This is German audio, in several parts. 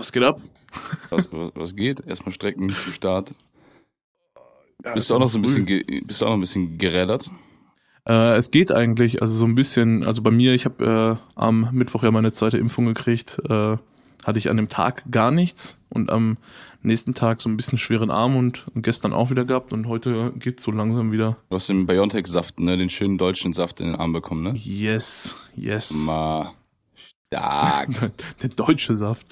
Was geht ab? Was, was, was geht? Erstmal strecken zum Start. Ja, bist ist du auch noch so ein bisschen, bist du auch noch ein bisschen gerädert? Äh, es geht eigentlich, also so ein bisschen, also bei mir, ich habe äh, am Mittwoch ja meine zweite Impfung gekriegt, äh, hatte ich an dem Tag gar nichts und am nächsten Tag so ein bisschen schweren Arm und gestern auch wieder gehabt und heute geht's so langsam wieder. Du hast den Biontech-Saft, ne? Den schönen deutschen Saft in den Arm bekommen, ne? Yes, yes. Ma. Stark. Der deutsche Saft.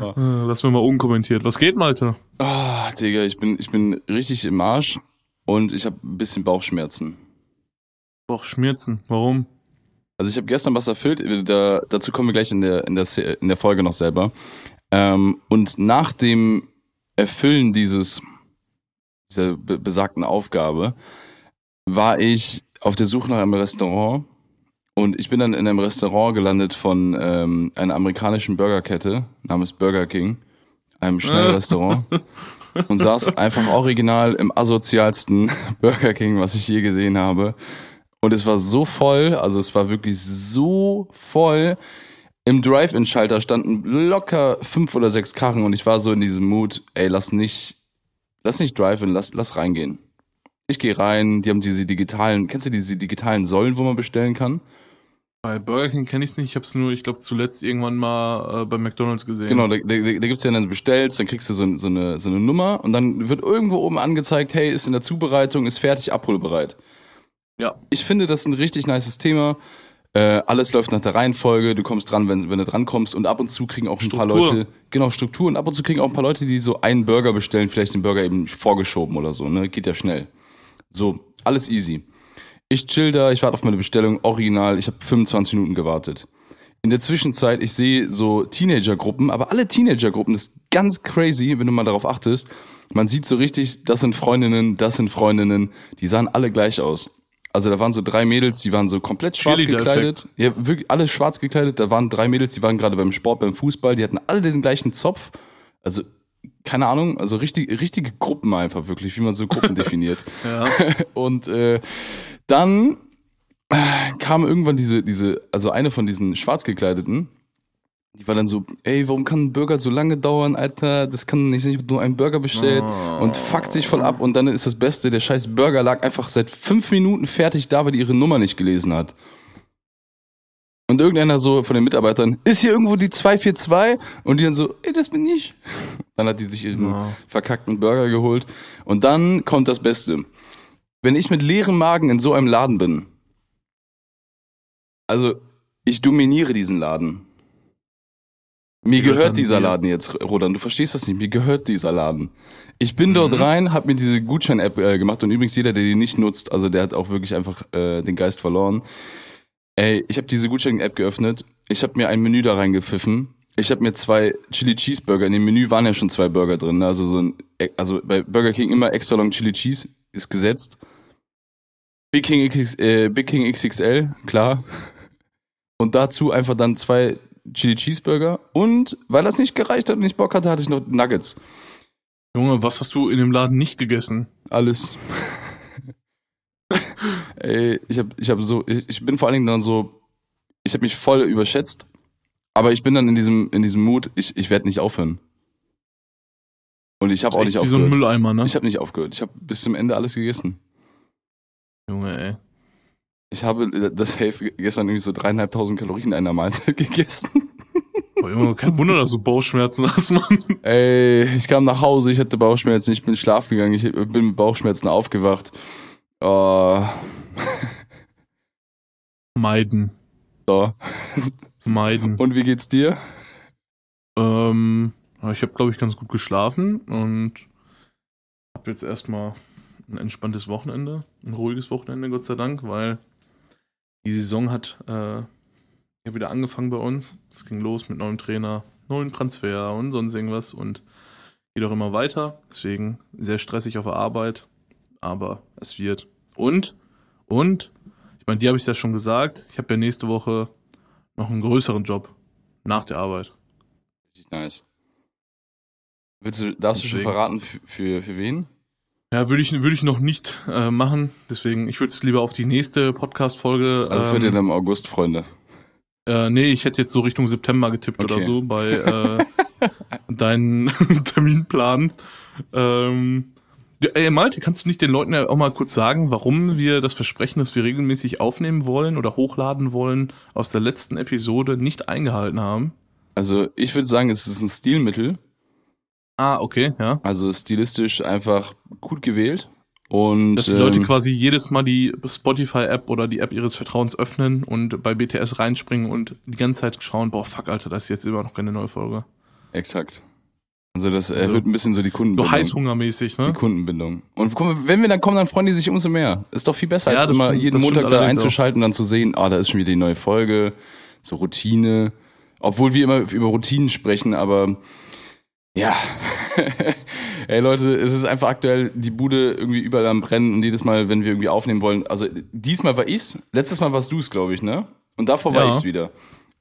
Äh, Lass mir mal unkommentiert. Was geht, Malte? Ah, Digga, ich bin, ich bin richtig im Arsch und ich habe ein bisschen Bauchschmerzen. Boah, Schmerzen. Warum? Also ich habe gestern was erfüllt, da, dazu kommen wir gleich in der, in der, in der Folge noch selber. Ähm, und nach dem Erfüllen dieses, dieser be besagten Aufgabe war ich auf der Suche nach einem Restaurant und ich bin dann in einem Restaurant gelandet von ähm, einer amerikanischen Burgerkette namens Burger King, einem Schnellrestaurant und saß einfach original im asozialsten Burger King, was ich je gesehen habe. Und es war so voll, also es war wirklich so voll. Im Drive-In-Schalter standen locker fünf oder sechs Karren und ich war so in diesem Mut, ey, lass nicht, lass nicht Drive-In, lass, lass reingehen. Ich gehe rein, die haben diese digitalen, kennst du diese digitalen Säulen, wo man bestellen kann? Bei Burger King kenne ich es nicht. Ich habe es nur, ich glaube, zuletzt irgendwann mal äh, bei McDonalds gesehen. Genau, da, da, da gibt's ja dann bestellst, dann kriegst du so, so, eine, so eine Nummer und dann wird irgendwo oben angezeigt, hey, ist in der Zubereitung, ist fertig, abholbereit. Ja. Ich finde das ein richtig nices Thema. Äh, alles läuft nach der Reihenfolge, du kommst dran, wenn, wenn du dran kommst und ab und zu kriegen auch ein paar. Leute, genau, Struktur und ab und zu kriegen auch ein paar Leute, die so einen Burger bestellen, vielleicht den Burger eben vorgeschoben oder so, ne? Geht ja schnell. So, alles easy. Ich chill da, ich warte auf meine Bestellung, original, ich habe 25 Minuten gewartet. In der Zwischenzeit, ich sehe so Teenagergruppen, aber alle Teenagergruppen, das ist ganz crazy, wenn du mal darauf achtest. Man sieht so richtig, das sind Freundinnen, das sind Freundinnen, die sahen alle gleich aus. Also da waren so drei Mädels, die waren so komplett schwarz gekleidet. Ja, wirklich alle schwarz gekleidet. Da waren drei Mädels, die waren gerade beim Sport, beim Fußball, die hatten alle den gleichen Zopf. Also keine Ahnung, also richtig, richtige Gruppen einfach wirklich, wie man so Gruppen definiert. Ja. Und äh, dann äh, kam irgendwann diese, diese, also eine von diesen schwarz gekleideten, die war dann so, ey, warum kann ein Burger so lange dauern, Alter? Das kann nicht, ich hab nur einen Burger bestellt Oh. und fuckt sich voll ab. Und dann ist das Beste, der scheiß Burger lag einfach seit fünf Minuten fertig da, weil die ihre Nummer nicht gelesen hat. Und irgendeiner so von den Mitarbeitern, ist hier irgendwo die 242? Und die dann so, ey, das bin ich. Dann hat die sich ihren Ja. verkackten Burger geholt. Und dann kommt das Beste. Wenn ich mit leerem Magen in so einem Laden bin, also ich dominiere diesen Laden. Mir Gehört dieser. Laden jetzt, Rodan. Du verstehst das nicht. Mir gehört dieser Laden. Ich bin dort Mhm. rein, habe mir diese Gutschein-App äh, gemacht und übrigens jeder, der die nicht nutzt, also der hat auch wirklich einfach äh, den Geist verloren. Ey, ich habe diese Gutschein-App geöffnet. Ich habe mir ein Menü da reingepfiffen. Ich habe mir zwei Chili Cheeseburger. In dem Menü waren ja schon zwei Burger drin. Ne? Also so ein, also bei Burger King immer extra long Chili Cheese ist gesetzt. Big King, XX, äh, Big King XXL, klar. Und dazu einfach dann zwei Chili Cheeseburger. Und weil das nicht gereicht hat und ich Bock hatte, hatte ich noch Nuggets. Junge, was hast du in dem Laden nicht gegessen? Alles. Ey, ich hab, ich hab so, ich, ich bin vor allen Dingen dann so, ich habe mich voll überschätzt, aber ich bin dann in diesem, in diesem Mut, ich, ich werde nicht aufhören. Und ich habe auch nicht echt wie so ein aufgehört. Mülleimer, ne? ich habe nicht aufgehört. Ich habe bis zum Ende alles gegessen. Junge, ey. Ich habe das Safe gestern irgendwie so dreieinhalbtauszeit Kalorien in einer Mahlzeit gegessen. Boah, Junge, kein Wunder, dass du Bauchschmerzen hast, Mann. Ey, ich kam nach Hause, ich hatte Bauchschmerzen, ich bin schlafen gegangen, ich bin mit Bauchschmerzen aufgewacht. Oh, Meiden. so. Meiden. Und wie geht's dir? Ähm, ich habe, glaube ich, ganz gut geschlafen und habe jetzt erstmal ein entspanntes Wochenende, ein ruhiges Wochenende, Gott sei Dank, weil die Saison hat äh, ja wieder angefangen bei uns. Es ging los mit neuem Trainer, neuen Transfer und sonst irgendwas und geht auch immer weiter. Deswegen sehr stressig auf der Arbeit, aber es wird. Und, und, ich meine, dir habe ich ja schon gesagt, ich habe ja nächste Woche noch einen größeren Job nach der Arbeit. Richtig nice. Willst du, darfst du schon Deswegen. verraten, für, für, für wen? Ja, würde ich, würde ich noch nicht äh, machen. Deswegen, ich würde es lieber auf die nächste Podcast-Folge. Also es wird ja ähm, dann im August, Freunde. Äh, nee, ich hätte jetzt so Richtung September getippt Okay. oder so bei äh, deinen Terminplan. Ähm, ja, ey, Malte, kannst du nicht den Leuten ja auch mal kurz sagen, warum wir das Versprechen, das wir regelmäßig aufnehmen wollen oder hochladen wollen, aus der letzten Episode nicht eingehalten haben? Also ich würde sagen, es ist ein Stilmittel. Ah, okay, ja. Also stilistisch einfach gut gewählt. Und Dass die Leute ähm, quasi jedes Mal die Spotify-App oder die App ihres Vertrauens öffnen und bei BTS reinspringen und die ganze Zeit schauen, boah, fuck, Alter, das ist jetzt immer noch keine neue Folge. exakt. Also das Also, erhöht ein bisschen so die So Kundenbindung. heißhungermäßig, Die ne? Kundenbindung. Und wenn wir dann kommen, dann freuen die sich umso mehr. Ist doch viel besser, Ja, als immer stimmt- jeden Montag da auch. einzuschalten und dann zu sehen, ah, da ist schon wieder die neue Folge, so Routine. Obwohl wir immer über Routinen sprechen, aber ja. Ey Leute, es ist einfach aktuell die Bude irgendwie überall am Brennen und jedes Mal, wenn wir irgendwie aufnehmen wollen, also diesmal war ich's, letztes Mal warst du's, glaube ich, ne? Und davor war Ja. ich's wieder.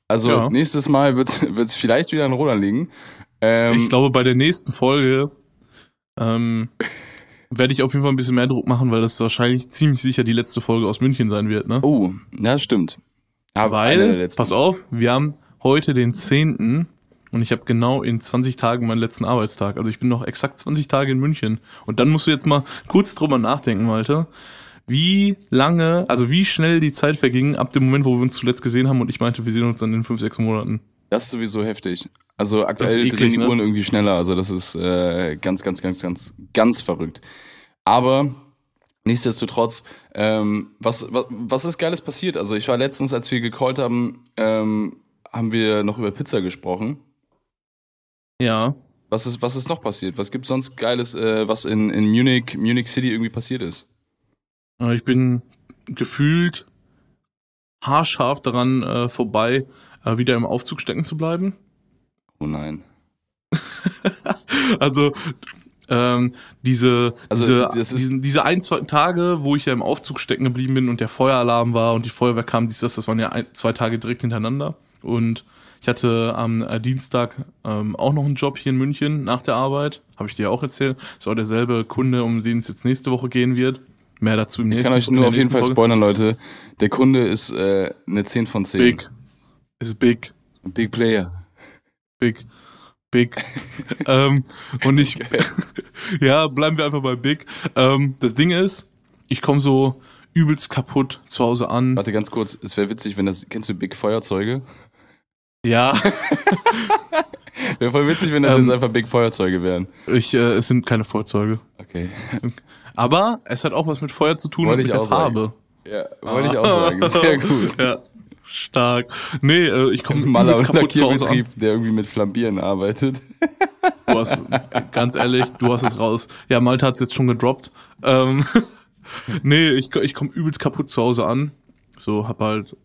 Also Ja. nächstes Mal wird's, wird's vielleicht wieder an Roland liegen. Ähm, Ich glaube, bei der nächsten Folge ähm, werde ich auf jeden Fall ein bisschen mehr Druck machen, weil das wahrscheinlich ziemlich sicher die letzte Folge aus München sein wird, ne? oh, ja, stimmt. Aber weil, pass auf, wir haben heute den 10. und ich habe genau in 20 Tagen meinen letzten Arbeitstag. Also ich bin noch exakt 20 Tage in München. Und dann musst du jetzt mal kurz drüber nachdenken, Malte. Wie lange, also wie schnell die Zeit verging ab dem Moment, wo wir uns zuletzt gesehen haben und ich meinte, wir sehen uns dann in 5, 6 Monaten. Das ist sowieso heftig. Also aktuell eklig, drehen die ne? Uhren irgendwie schneller. Also das ist äh, ganz, ganz, ganz, ganz, ganz verrückt. Aber nichtsdestotrotz, ähm, was, was, was ist Geiles passiert? Also ich war letztens, als wir gecallt haben, ähm, haben wir noch über Pizza gesprochen. Ja, Was ist, was ist noch passiert? Was gibt's sonst Geiles, äh, was in, in Munich, Munich City irgendwie passiert ist? Äh, Ich bin gefühlt haarscharf daran äh, vorbei, äh, wieder im Aufzug stecken zu bleiben. Oh nein. Also ähm, diese, Also, diese, diesen, diese ein, zwei Tage, wo ich ja im Aufzug stecken geblieben bin und der Feueralarm war und die Feuerwehr kam, dies, das, das waren ja ein, zwei Tage direkt hintereinander. Und ich hatte am äh, Dienstag ähm, auch noch einen Job hier in München nach der Arbeit. Habe ich dir auch erzählt. Ist auch derselbe Kunde, um den es jetzt nächste Woche gehen wird. Mehr dazu im Ich nächsten kann euch nur auf jeden Fall Folge. spoilern, Leute. Der Kunde ist äh, eine 10 von 10. Big. Ist big. Big Player. Big. Big. ähm, und ich, ja, bleiben wir einfach bei Big. Ähm, das Ding ist, ich komme so übelst kaputt zu Hause an. Warte ganz kurz, es wäre witzig, wenn das, kennst du Big Feuerzeuge? Ja, Wäre voll witzig, wenn das Ähm, jetzt einfach Big Feuerzeuge wären. ich, äh, es sind keine Feuerzeuge. Okay. Aber es hat auch was mit Feuer zu tun Wollte und ich mit der sagen. Farbe. Ja, wollte ich auch sagen. Sehr gut. Ja, stark. Nee, äh, ich komme Maler übelst und kaputt zu Hause an. Lackierbetrieb, der irgendwie mit Flambieren arbeitet. Du hast, ganz ehrlich, du hast es raus. Ja, Malte hat's jetzt schon gedroppt. Ähm, nee, ich, ich komme übelst kaputt zu Hause an. So, hab halt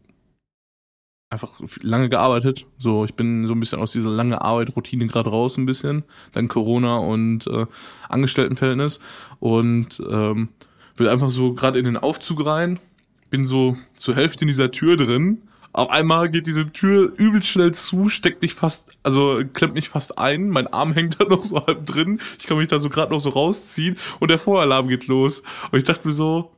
einfach lange gearbeitet. So, ich bin so ein bisschen aus dieser lange Arbeit-Routine gerade raus ein bisschen. Dann Corona und äh, Angestelltenverhältnis. Und ähm, will einfach so gerade in den Aufzug rein. Bin so zur Hälfte in dieser Tür drin. Auf einmal geht diese Tür übelst schnell zu, steckt mich fast, also klemmt mich fast ein. Mein Arm hängt da noch so halb drin. Ich kann mich da so gerade noch so rausziehen und der Feueralarm geht los. Und ich dachte mir so,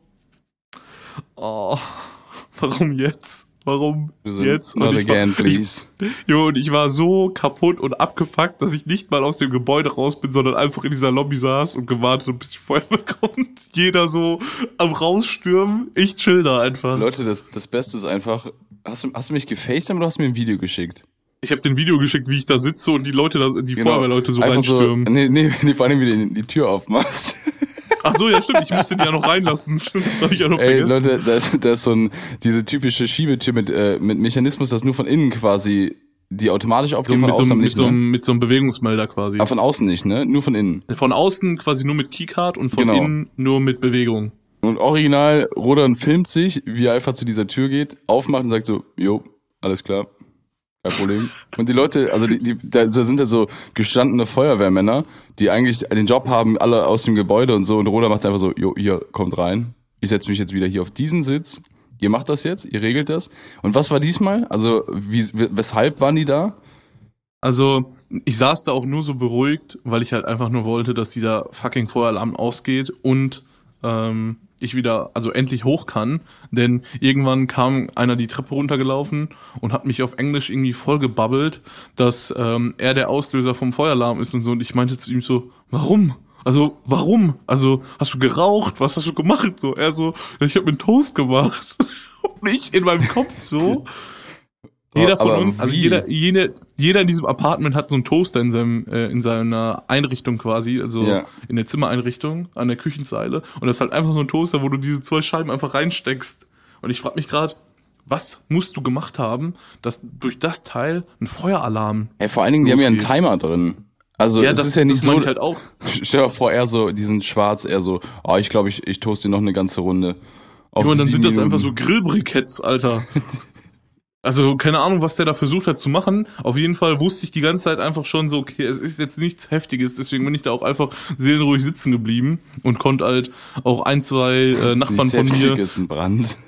oh, warum jetzt? Warum so, jetzt? Not ich war- again, please. Jo, und ich war so kaputt und abgefuckt, dass ich nicht mal aus dem Gebäude raus bin, sondern einfach in dieser Lobby saß und gewartet, habe, bis die Feuerwehr kommt. Jeder so am Rausstürmen. Ich chill da einfach. Leute, das, das Beste ist einfach, hast du, hast du mich gefacetimed oder hast du mir ein Video geschickt? Ich habe den Video geschickt, wie ich da sitze und die Leute, da, die Feuerwehrleute so Genau. Einfach reinstürmen. nee, nee, nee, vor allem, wie du die Tür aufmachst. Ach so, ja stimmt, ich musste die ja noch reinlassen. Stimmt, das habe ich ja noch Ey, vergessen. Leute, da ist, da ist so ein, diese typische Schiebetür mit, äh, mit Mechanismus, das nur von innen quasi, die automatisch so, aufgeht, von mit, so, außen einem- mit, nicht, so, ne? einem- mit so einem Bewegungsmelder quasi. Aber von außen nicht, ne? Nur von innen. Von außen quasi nur mit Keycard und von Genau. innen nur mit Bewegung. Und original, Rodan filmt sich, wie er einfach zu dieser Tür geht, aufmacht und sagt so, jo, alles klar, kein Problem. und die Leute, also die, die, da sind ja so gestandene Feuerwehrmänner, die eigentlich den Job haben, alle aus dem Gebäude und so, und Rodan macht einfach so, jo, hier, kommt rein. Ich setze mich jetzt wieder hier auf diesen Sitz. Ihr macht das jetzt, ihr regelt das. Und was war diesmal? Also, wie, weshalb waren die da? Also, ich saß da auch nur so beruhigt, weil ich halt einfach nur wollte, dass dieser fucking Feueralarm ausgeht und ähm, ich wieder, also endlich hoch kann. Denn irgendwann kam einer die Treppe runtergelaufen und hat mich auf Englisch irgendwie voll gebabbelt, dass ähm, er der Auslöser vom Feueralarm ist und so. Und ich meinte zu ihm so, warum? Also, warum? Also, hast du geraucht? Was hast du gemacht? So, er so, ich habe mir einen Toast gemacht. und ich in meinem Kopf so. Jeder von Aber uns, also wie? jeder, jede, jeder in diesem Apartment hat so einen Toaster in seinem, äh, in seiner Einrichtung quasi, also Ja. in der Zimmereinrichtung, an der Küchenzeile. Und das ist halt einfach so ein Toaster, wo du diese zwei Scheiben einfach reinsteckst. Und ich frage mich gerade, was musst du gemacht haben, dass durch das Teil ein Feueralarm. Hey, vor allen Dingen, die haben ja einen Losgeht. Timer drin. Also es ist ja nicht das so. ich halt auch. Stell dir vor, er so, die sind schwarz, er so, oh, ich glaube, ich, ich toast dir noch eine ganze Runde. Auf Und dann sind sieben das Minuten. einfach so Grillbriketts, Alter. Also keine Ahnung, was der da versucht hat zu machen. Auf jeden Fall wusste ich die ganze Zeit einfach schon so, okay, es ist jetzt nichts Heftiges. Deswegen bin ich da auch einfach seelenruhig sitzen geblieben und konnte halt auch ein, zwei äh, ist Nachbarn von mir. Heftiges, ein Brand.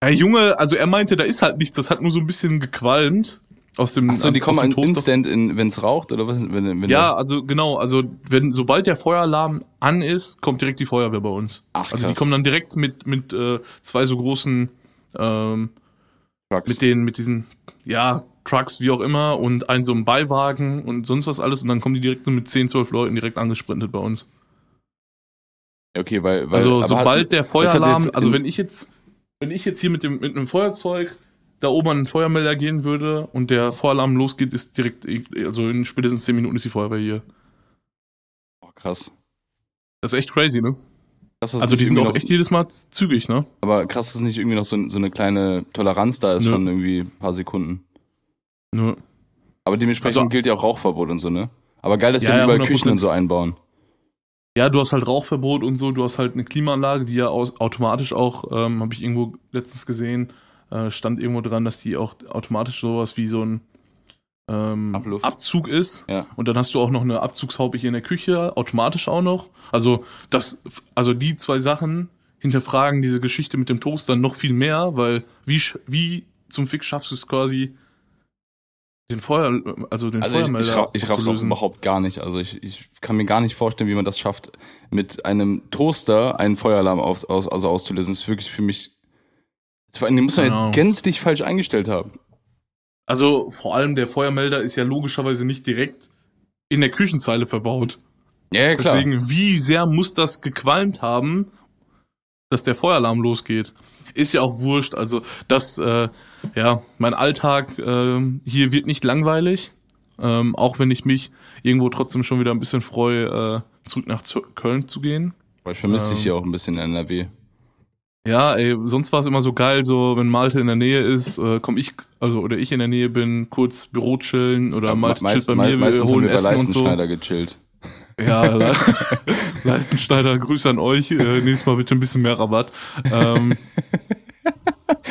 Hey Junge, also er meinte, da ist halt nichts. Das hat nur so ein bisschen gequalmt aus dem. Achso, die aus kommen an. Instant, in, wenn's raucht, oder was? Wenn, wenn Ja, also genau, also wenn sobald der Feueralarm an ist, kommt direkt die Feuerwehr bei uns. Ach, also die krass. kommen dann direkt mit mit äh, zwei so großen ähm, Trucks. mit den mit diesen ja Trucks wie auch immer und ein so ein Beiwagen und sonst was alles und dann kommen die direkt so mit 10, 12 Leuten direkt angesprintet bei uns. okay, weil, weil Also sobald hat, der Feueralarm, also wenn ich jetzt wenn ich jetzt hier mit dem mit einem Feuerzeug da oben an den Feuermelder gehen würde und der Feueralarm losgeht, ist direkt also in spätestens 10 Minuten ist die Feuerwehr hier. oh, krass. Das ist echt crazy, ne? Krass, Also die sind auch echt jedes Mal zügig, ne? aber krass, dass nicht irgendwie noch so, so eine kleine Toleranz da ist Nö. von irgendwie ein paar Sekunden. Nö. Aber dementsprechend Also- gilt ja auch Rauchverbot und so, ne? Aber geil, dass Ja, die ja, überall 100%. Küchen und so einbauen. Ja, du hast halt Rauchverbot und so, du hast halt eine Klimaanlage, die ja aus, automatisch auch, ähm, habe ich irgendwo letztens gesehen, äh, stand irgendwo dran, dass die auch automatisch sowas wie so ein ähm. Abzug ist. Ja. Und dann hast du auch noch eine Abzugshaube hier in der Küche, automatisch auch noch. Also das, also die zwei Sachen hinterfragen diese Geschichte mit dem Toaster noch viel mehr, weil wie, wie zum Fick schaffst du es quasi, den Feuer, also den Also ich, Feuermelder ich, ich raff's auch auszulösen? überhaupt gar nicht. Also ich, ich kann mir gar nicht vorstellen, wie man das schafft, mit einem Toaster einen Feueralarm auf, aus, also auszulösen. Das ist wirklich für mich. Vor allem, den muss man ja Genau. gänzlich falsch eingestellt haben. Also vor allem der Feuermelder ist ja logischerweise nicht direkt in der Küchenzeile verbaut. Ja, klar. Deswegen, wie sehr muss das gequalmt haben, dass der Feueralarm losgeht? Ist ja auch wurscht. Also das, äh, ja, mein Alltag äh, hier wird nicht langweilig, ähm, auch wenn ich mich irgendwo trotzdem schon wieder ein bisschen freue, äh, zurück nach Köln zu gehen. Aber ich vermisse dich ähm, hier auch ein bisschen in NRW. Ja, ey, sonst war es immer so geil, so wenn Malte in der Nähe ist, äh, komm ich, also oder ich in der Nähe bin, kurz Büro chillen oder Malte Me- chillt bei mir, wir meistens haben holen wir bei Essen und so. Leistenschneider gechillt. Ja, Le Leistenschneider, Grüße an euch. Äh, nächstes Mal bitte ein bisschen mehr Rabatt. Ähm,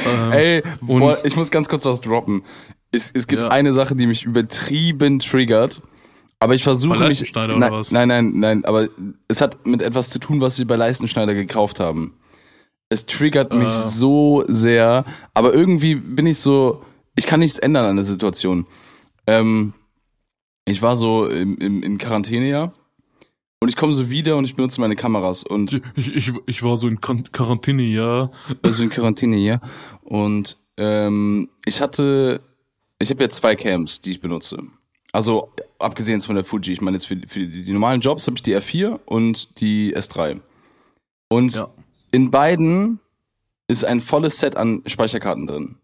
ähm, Ey, und- boah, ich muss ganz kurz was droppen. Es, es gibt Ja. eine Sache, die mich übertrieben triggert. Aber ich versuche Bei mich. Leistenschneider nein, oder was? nein, nein, nein. Aber es hat mit etwas zu tun, was wir bei Leistenschneider gekauft haben. Es triggert mich Äh. so sehr. Aber irgendwie bin ich so. Ich kann nichts ändern an der Situation. Ähm, ich war so im, im, in Quarantäne ja. Und ich komme so wieder und ich benutze meine Kameras. Und ich, ich, ich war so in Quar- Quarantäne, ja. also in Quarantäne hier. Und ähm, ich hatte, ich habe ja zwei Cams, die ich benutze. Also abgesehen von der Fuji. Ich meine jetzt für, für die, die normalen Jobs habe ich die R4 und die S3. Und Ja. In beiden ist ein volles Set an Speicherkarten drin.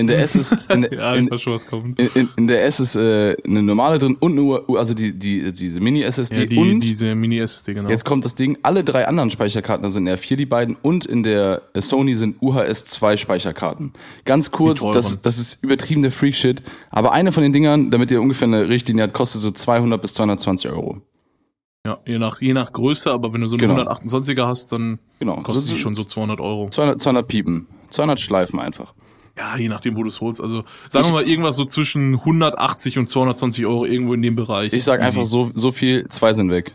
In der S ist in, der- Ja, in, schon, in, in, in der S ist äh, eine normale drin und nur also die die diese Mini SSD Ja, die, und diese Mini-SSD, genau. Jetzt kommt das Ding, alle drei anderen Speicherkarten sind R4, die beiden, und in der äh, Sony sind UHS 2 Speicherkarten. Ganz kurz, das, das ist übertrieben der Freak-Shit, aber eine von den Dingern, damit ihr ungefähr eine Richtlinie habt, kostet so 200 bis 220 Euro. Ja, je nach, je nach Größe, aber wenn du so eine Genau. 128er hast, dann Genau. kostet die schon so 200 Euro. 200, 200 Piepen. 200 Schleifen einfach. Ja, je nachdem, wo du es holst. Also sagen wir mal irgendwas so zwischen 180 und 220 Euro irgendwo in dem Bereich. Ich sag einfach so, so viel, zwei sind weg.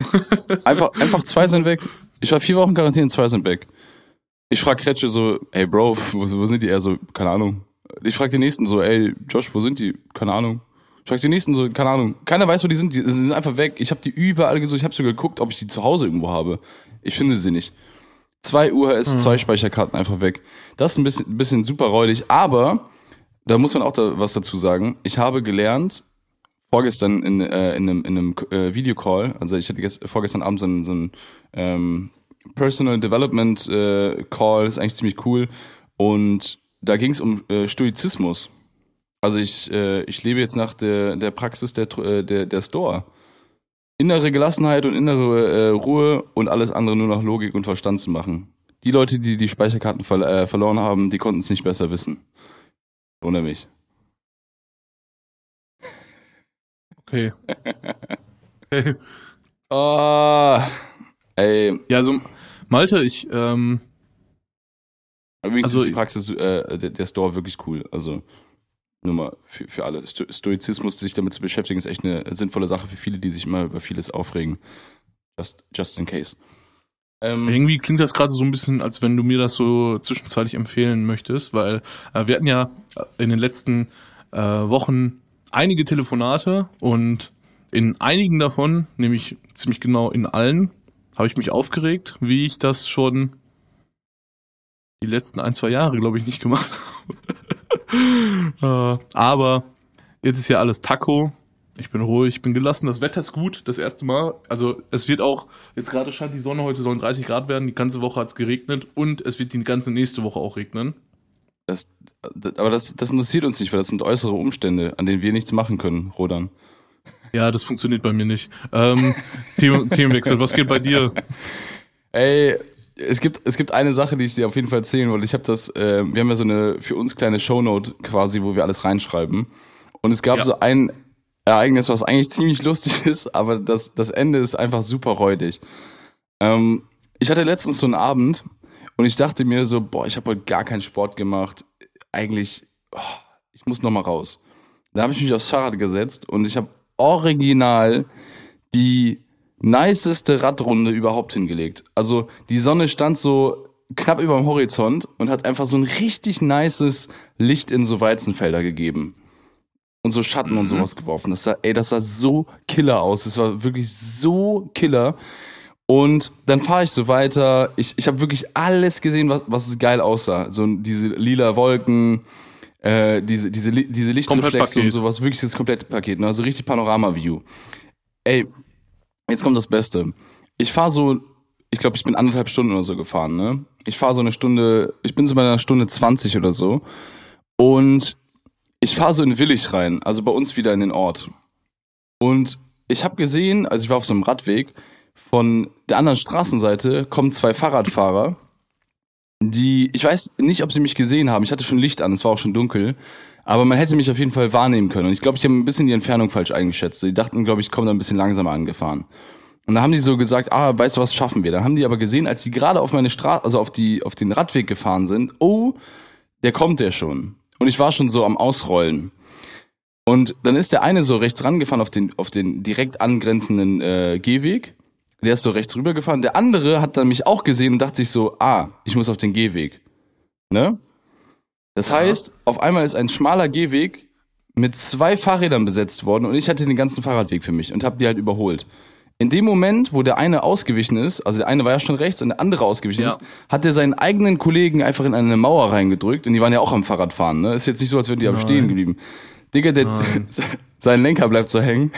einfach, einfach zwei sind weg. Ich war vier Wochen Quarantäne, zwei sind weg. Ich frag Kretsche so, ey Bro, wo, wo sind die? Er so, keine Ahnung. Ich frag den nächsten so, ey Josh, wo sind die? Keine Ahnung. Ich frag die nächsten so, keine Ahnung, keiner weiß, wo die sind, die, sind einfach weg. Ich habe die überall gesucht, ich habe sogar geguckt, ob ich die zu Hause irgendwo habe. Ich finde sie nicht. Zwei UHS-2-Speicherkarten einfach weg. Das ist ein bisschen, ein bisschen super räudig, aber da muss man auch da was dazu sagen. Ich habe gelernt, vorgestern in, äh, in einem, in einem äh, Videocall, also ich hatte gest, vorgestern Abend so einen, so einen ähm, Personal Development äh, Call, ist eigentlich ziemlich cool. Und da ging es um äh, Stoizismus. Also ich, äh, ich lebe jetzt nach der, der Praxis der, äh, der, der Store. Innere Gelassenheit und innere äh, Ruhe und alles andere nur nach Logik und Verstand zu machen. Die Leute, die die Speicherkarten ver äh, verloren haben, die konnten es nicht besser wissen. Ohne mich. Okay. okay. Oh, ey. Ja, also, Malte, ich, ähm, Übrigens Also- ist die Praxis, äh, der, der Store wirklich cool. Also nur mal für, für alle. Sto Stoizismus, sich damit zu beschäftigen, ist echt eine sinnvolle Sache für viele, die sich immer über vieles aufregen. Just, just in case. Ähm, irgendwie klingt das gerade so ein bisschen, als wenn du mir das so zwischenzeitlich empfehlen möchtest, weil äh, wir hatten ja in den letzten äh, Wochen einige Telefonate und in einigen davon, nämlich ziemlich genau in allen, habe ich mich aufgeregt, wie ich das schon die letzten ein, zwei Jahre, glaube ich, nicht gemacht habe. Äh, aber jetzt ist ja alles Taco. Ich bin ruhig, ich bin gelassen. Das Wetter ist gut, das erste Mal. Also es wird auch, jetzt gerade scheint die Sonne, heute sollen 30 Grad werden, die ganze Woche hat es geregnet und es wird die ganze nächste Woche auch regnen. das, aber das, das interessiert uns nicht, weil das sind äußere Umstände, an denen wir nichts machen können, Rodan. Ja, das funktioniert bei mir nicht. Ähm, Themenwechsel, was geht bei dir? Ey, es gibt, es gibt eine Sache, die ich dir auf jeden Fall erzählen wollte. Ich habe das, äh, wir haben ja so eine für uns kleine Shownote quasi, wo wir alles reinschreiben. Und es gab Ja. so ein Ereignis, was eigentlich ziemlich lustig ist, aber das, das Ende ist einfach super räudig. Ähm, ich hatte letztens so einen Abend und ich dachte mir so, boah, ich habe heute gar keinen Sport gemacht. Eigentlich, oh, ich muss noch mal raus. Da habe ich mich aufs Fahrrad gesetzt und ich habe original die niceste Radrunde überhaupt hingelegt. Also die Sonne stand so knapp über dem Horizont und hat einfach so ein richtig nices Licht in so Weizenfelder gegeben. Und so Schatten und Mhm. sowas geworfen. Das sah, ey, das sah so killer aus. Das war wirklich so killer. Und dann fahre ich so weiter. Ich, ich habe wirklich alles gesehen, was, was geil aussah. So diese lila Wolken, äh, diese, diese, diese Lichtreflexe und sowas. Wirklich das komplette Paket. Ne? Also richtig Panorama-View. Ey, jetzt kommt das Beste. Ich fahre so, ich glaube, ich bin anderthalb Stunden oder so gefahren, ne? Ich fahre so eine Stunde, ich bin so bei einer Stunde 20 oder so. Und ich fahre so in Willig rein, also bei uns wieder in den Ort. Und ich habe gesehen, also ich war auf so einem Radweg, von der anderen Straßenseite kommen zwei Fahrradfahrer, die, ich weiß nicht, ob sie mich gesehen haben. Ich hatte schon Licht an, es war auch schon dunkel. Aber man hätte mich auf jeden Fall wahrnehmen können. Und ich glaube, ich habe ein bisschen die Entfernung falsch eingeschätzt. Die dachten, glaube ich, kommen da ein bisschen langsamer angefahren. Und dann haben die so gesagt, ah, weißt du was, schaffen wir. Dann haben die aber gesehen, als sie gerade auf meine Straße, also auf die, auf den Radweg gefahren sind, oh, der kommt der schon. Und ich war schon so am Ausrollen. Und dann ist der eine so rechts rangefahren auf den, auf den direkt angrenzenden äh, Gehweg. Der ist so rechts rübergefahren. Der andere hat dann mich auch gesehen und dachte sich so, ah, ich muss auf den Gehweg. Ne? Das Ja. heißt, auf einmal ist ein schmaler Gehweg mit zwei Fahrrädern besetzt worden und ich hatte den ganzen Fahrradweg für mich und habe die halt überholt. In dem Moment, wo der eine ausgewichen ist, also der eine war ja schon rechts und der andere ausgewichen Ja. ist, hat er seinen eigenen Kollegen einfach in eine Mauer reingedrückt und die waren ja auch am Fahrradfahren, ne? Ist jetzt nicht so, als wären die am Nein. Stehen geblieben. Digga, der, Nein. sein Lenker bleibt so hängen.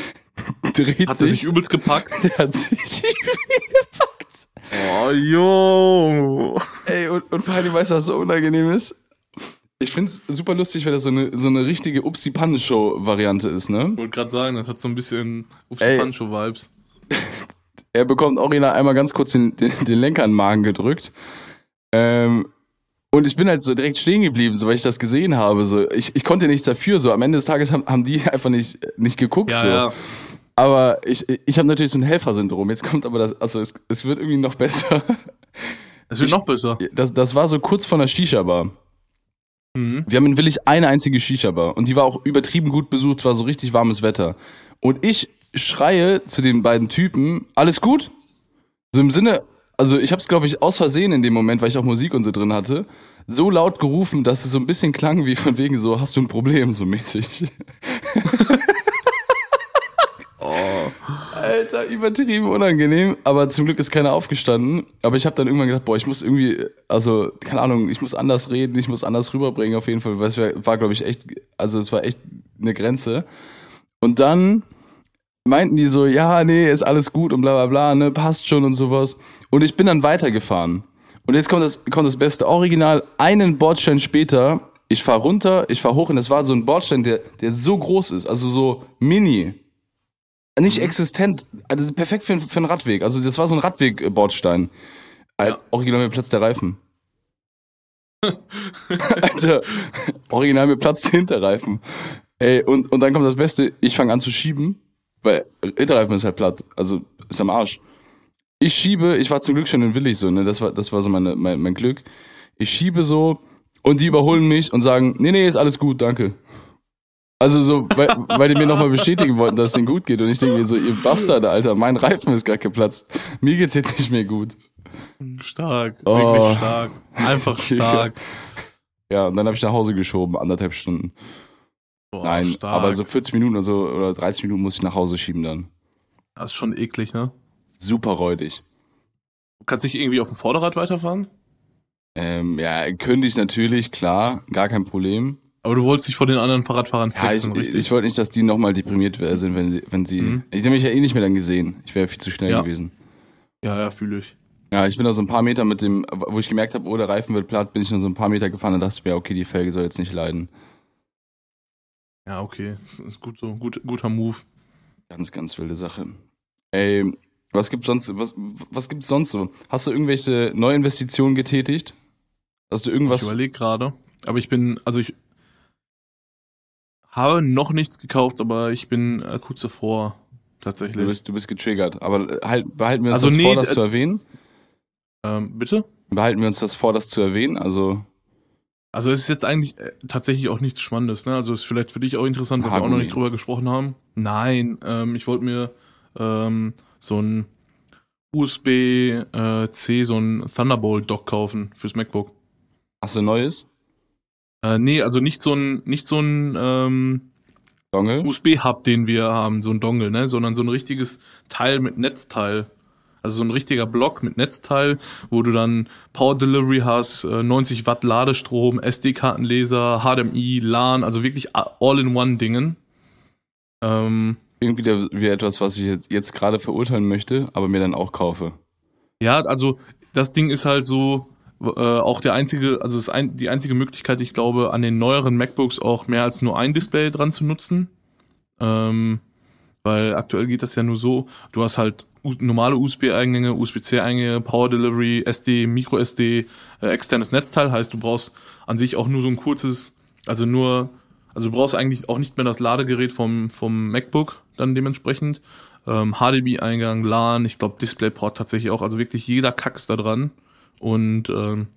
Dreht Hat er sich übelst gepackt? der hat sich Oh, yo. Ey, und, und vor allem, weißt du, was so unangenehm ist? Ich find's super lustig, weil das so eine, so eine richtige Upsi-Panne-Show-Variante ist, ne? Ich wollte gerade sagen, das hat so ein bisschen Ey. Ups Pancho-Vibes. Er bekommt original einmal ganz kurz den, den, den Lenker in den Magen gedrückt. Ähm, und ich bin halt so direkt stehen geblieben, so weil ich das gesehen habe. So, ich, ich konnte nichts dafür. So am Ende des Tages haben, haben die einfach nicht, nicht geguckt. Ja, so. ja. Aber ich, ich habe natürlich so ein Helfersyndrom. Jetzt kommt aber das, also es, es wird irgendwie noch besser. Es wird Ich- noch besser. Das, das war so kurz vor einer Shisha-Bar. Mhm. Wir haben in Willig eine einzige Shisha-Bar und die war auch übertrieben gut besucht, war so richtig warmes Wetter. Und ich schreie zu den beiden Typen, alles gut? So im Sinne, also ich habe es glaube ich aus Versehen in dem Moment, weil ich auch Musik und so drin hatte, so laut gerufen, dass es so ein bisschen klang wie von wegen so, hast du ein Problem, so mäßig. Alter, übertrieben unangenehm. Aber zum Glück ist keiner aufgestanden. Aber ich habe dann irgendwann gedacht, boah, ich muss irgendwie, also keine Ahnung, ich muss anders reden, ich muss anders rüberbringen auf jeden Fall. Weil es war, war glaube ich, echt, also es war echt eine Grenze. Und dann meinten die so, ja, nee, ist alles gut und bla bla bla, ne, passt schon und sowas. Und ich bin dann weitergefahren. Und jetzt kommt das, kommt das Beste. Original, einen Bordstein später, ich fahr runter, ich fahr hoch und es war so ein Bordstein, der, der so groß ist, also so mini. Nicht existent, also perfekt für, für einen Radweg. Also das war so ein Radweg-Bordstein. Ja. Original mir platzt der Reifen. Alter, original mir platzt der Hinterreifen. Ey, und, und dann kommt das Beste, ich fange an zu schieben, weil Hinterreifen ist halt platt, also ist am Arsch. Ich schiebe, ich war zum Glück schon in Willig so, ne, das war, das war so meine, mein, mein Glück. Ich schiebe so und die überholen mich und sagen, nee, nee, ist alles gut, danke. Also so, weil, weil die mir nochmal bestätigen wollten, dass es ihnen gut geht. Und ich denke mir so, ihr Bastarde, Alter, mein Reifen ist gar geplatzt. Mir geht's jetzt nicht mehr gut. Stark, Oh. wirklich stark. Einfach stark. Ja, und dann habe ich nach Hause geschoben, anderthalb Stunden. Boah, Nein, stark. aber so 40 Minuten oder so oder 30 Minuten muss ich nach Hause schieben dann. Das ist schon eklig, ne? Super räudig. Du kannst nicht irgendwie auf dem Vorderrad weiterfahren? Ähm, ja, könnte ich natürlich, klar, gar kein Problem. Aber du wolltest dich vor den anderen Fahrradfahrern Ja, ich, flexen, ich, richtig? ich wollte nicht, dass die nochmal deprimiert sind, wenn sie, wenn sie. Mhm. Ich hätte mich ja eh nicht mehr dann gesehen. Ich wäre viel zu schnell Ja. gewesen. ja, ja, fühle ich. Ja, ich bin da so ein paar Meter mit dem, wo ich gemerkt habe, oh, der Reifen wird platt, bin ich nur so ein paar Meter gefahren und dachte mir, okay, die Felge soll jetzt nicht leiden. Ja, okay. Das ist gut so. Gut, guter Move. Ganz, ganz wilde Sache. Ey, was gibt's sonst, was, was gibt's sonst so? Hast du irgendwelche Neuinvestitionen getätigt? Hast du irgendwas? Ich überlege gerade. Aber ich bin, also ich habe noch nichts gekauft, aber ich bin äh, kurz davor. Tatsächlich. Du bist, du bist getriggert. Aber äh, halt, behalten wir uns Also das nee, vor, das äh, zu erwähnen? ähm, bitte? Behalten wir uns das vor, das zu erwähnen? Also, Also es ist jetzt eigentlich äh, tatsächlich auch nichts Spannendes, ne? Also ist vielleicht für dich auch interessant, weil wir auch noch nicht drüber gesprochen haben. Nein, ähm, ich wollte mir ähm, so ein USB-C, so ein Thunderbolt-Dock kaufen fürs MacBook. hast du Neues? Äh, nee, also nicht so ein, nicht so ein ähm? USB-Hub, den wir haben, so ein Dongle, ne? Sondern so ein richtiges Teil mit Netzteil. Also so ein richtiger Block mit Netzteil, wo du dann Power Delivery hast, äh, 90 Watt Ladestrom, SD-Kartenleser, HDMI, LAN, also wirklich All-in-One-Dingen. Ähm, Irgendwie der, wie etwas, was ich jetzt, jetzt gerade verurteilen möchte, aber mir dann auch kaufe. ja, also das Ding ist halt so äh, auch der einzige, also ist ein, die einzige Möglichkeit, ich glaube, an den neueren MacBooks auch mehr als nur ein Display dran zu nutzen. Ähm, weil aktuell geht das ja nur so, du hast halt normale USB-Eingänge, USB-C-Eingänge, Power Delivery, SD, Micro SD, äh, externes Netzteil, heißt du brauchst an sich auch nur so ein kurzes, also nur, also du brauchst eigentlich auch nicht mehr das Ladegerät vom, vom MacBook dann dementsprechend. Ähm, HDMI-Eingang, LAN, ich glaube DisplayPort tatsächlich auch, also wirklich jeder Kacks da dran. Und ähm,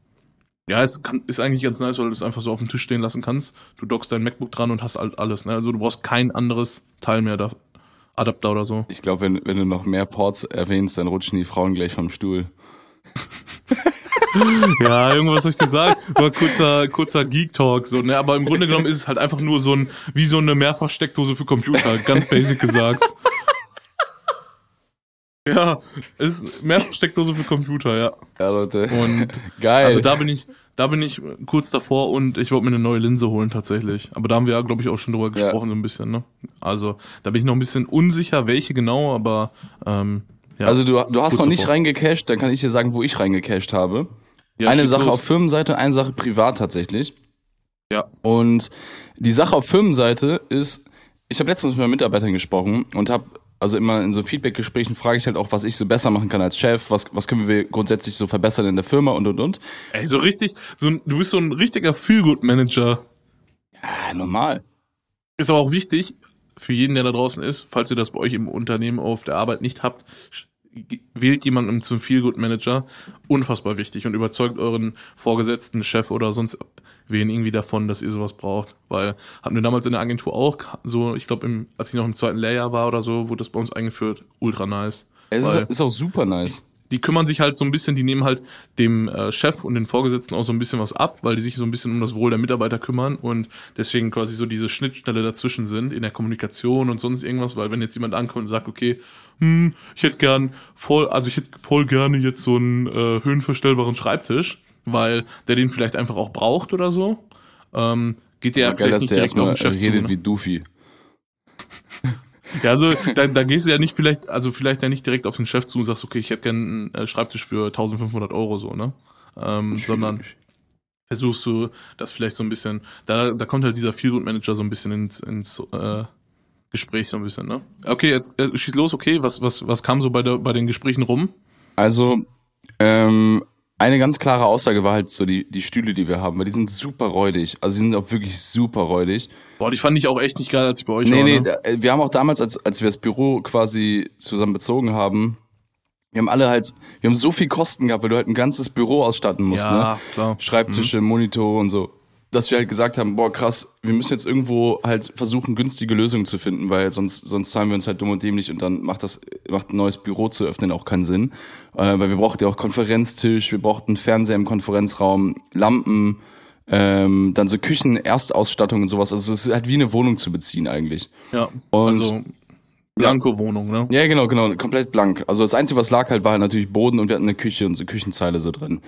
ja, es kann, ist eigentlich ganz nice, weil du es einfach so auf dem Tisch stehen lassen kannst. Du dockst dein MacBook dran und hast halt alles. Ne? Also du brauchst kein anderes Teil mehr da, Adapter oder so. Ich glaube, wenn, wenn du noch mehr Ports erwähnst, dann rutschen die Frauen gleich vom Stuhl. Ja, irgendwas soll ich dir sagen? War kurzer, kurzer Geek-Talk, so, ne? Aber im Grunde genommen ist es halt einfach nur so ein, wie so eine Mehrfachsteckdose für Computer, ganz basic gesagt. Ja, es ist Mehrfachsteckdose für Computer, ja. Ja, Leute. Und Geil. also da bin ich, da bin ich kurz davor und ich wollte mir eine neue Linse holen tatsächlich. Aber da haben wir ja, glaube ich, auch schon drüber Ja. gesprochen, so ein bisschen, ne? Also da bin ich noch ein bisschen unsicher, welche genau, aber ähm, ja. also du, du hast noch nicht davor. reingecached, dann kann ich dir sagen, wo ich reingecached habe. ja, eine Sache los. auf Firmenseite, eine Sache privat tatsächlich. Ja. Und die Sache auf Firmenseite ist, ich habe letztens mit meinen Mitarbeitern gesprochen und habe also immer in so Feedback-Gesprächen frage ich halt auch, was ich so besser machen kann als Chef, was, was können wir grundsätzlich so verbessern in der Firma und und und. Ey, so richtig, so ein, du bist so ein richtiger Feelgood-Manager. Ja, normal. Ist aber auch wichtig für jeden, der da draußen ist, falls ihr das bei euch im Unternehmen auf der Arbeit nicht habt, wählt jemanden zum Feelgood-Manager. Unfassbar wichtig und überzeugt euren Vorgesetzten, Chef oder sonst wen irgendwie davon, dass ihr sowas braucht. Weil hatten wir damals in der Agentur auch so, ich glaube, als ich noch im zweiten Lehrjahr war oder so, wurde das bei uns eingeführt. Ultra nice. Es ist, ist auch super nice. die kümmern sich halt so ein bisschen, die nehmen halt dem äh, Chef und den Vorgesetzten auch so ein bisschen was ab, weil die sich so ein bisschen um das Wohl der Mitarbeiter kümmern und deswegen quasi so diese Schnittstelle dazwischen sind in der Kommunikation und sonst irgendwas, weil wenn jetzt jemand ankommt und sagt, okay, hm, ich hätte gern voll, also ich hätte voll gerne jetzt so einen äh, höhenverstellbaren Schreibtisch, weil der den vielleicht einfach auch braucht oder so, ähm, geht der ja, geil, vielleicht dass nicht direkt auf den Chef zu. redet Ne? wie Doofy. Ja, also da, da gehst du ja nicht vielleicht, also vielleicht ja nicht direkt auf den Chef zu und sagst, okay, ich hätte gerne einen äh, Schreibtisch für 1500 Euro so, ne? Ähm, sondern versuchst du das vielleicht so ein bisschen, da, da kommt halt dieser Field Manager so ein bisschen ins, ins äh, Gespräch so ein bisschen, ne? Okay, jetzt äh, schieß los, okay, was, was, was kam so bei, der, bei den Gesprächen rum? Also, ähm, eine ganz klare Aussage war halt so die, die Stühle, die wir haben, weil die sind super räudig. Also die sind auch wirklich super räudig. Boah, die fand ich auch echt nicht geil, als ich bei euch Nee, war. nee, ne? da, äh, wir haben auch damals, als, als wir das Büro quasi zusammen bezogen haben, wir haben alle halt, wir haben so viel Kosten gehabt, weil du halt ein ganzes Büro ausstatten musst, ne? ja, klar. Schreibtische, Monitore und so. Dass wir halt gesagt haben, boah, krass, wir müssen jetzt irgendwo halt versuchen, günstige Lösungen zu finden, weil sonst, sonst zahlen wir uns halt dumm und dämlich und dann macht das, macht ein neues Büro zu öffnen auch keinen Sinn. Äh, weil wir brauchten ja auch Konferenztisch, wir brauchten Fernseher im Konferenzraum, Lampen, ähm, dann so Küchen, Erstausstattung und sowas. Also es ist halt wie eine Wohnung zu beziehen eigentlich. Ja, Und also Blanko-Wohnung, ne? ja, genau, genau, komplett blank. Also das Einzige, was lag halt, war halt natürlich Boden und wir hatten eine Küche und so Küchenzeile so drin.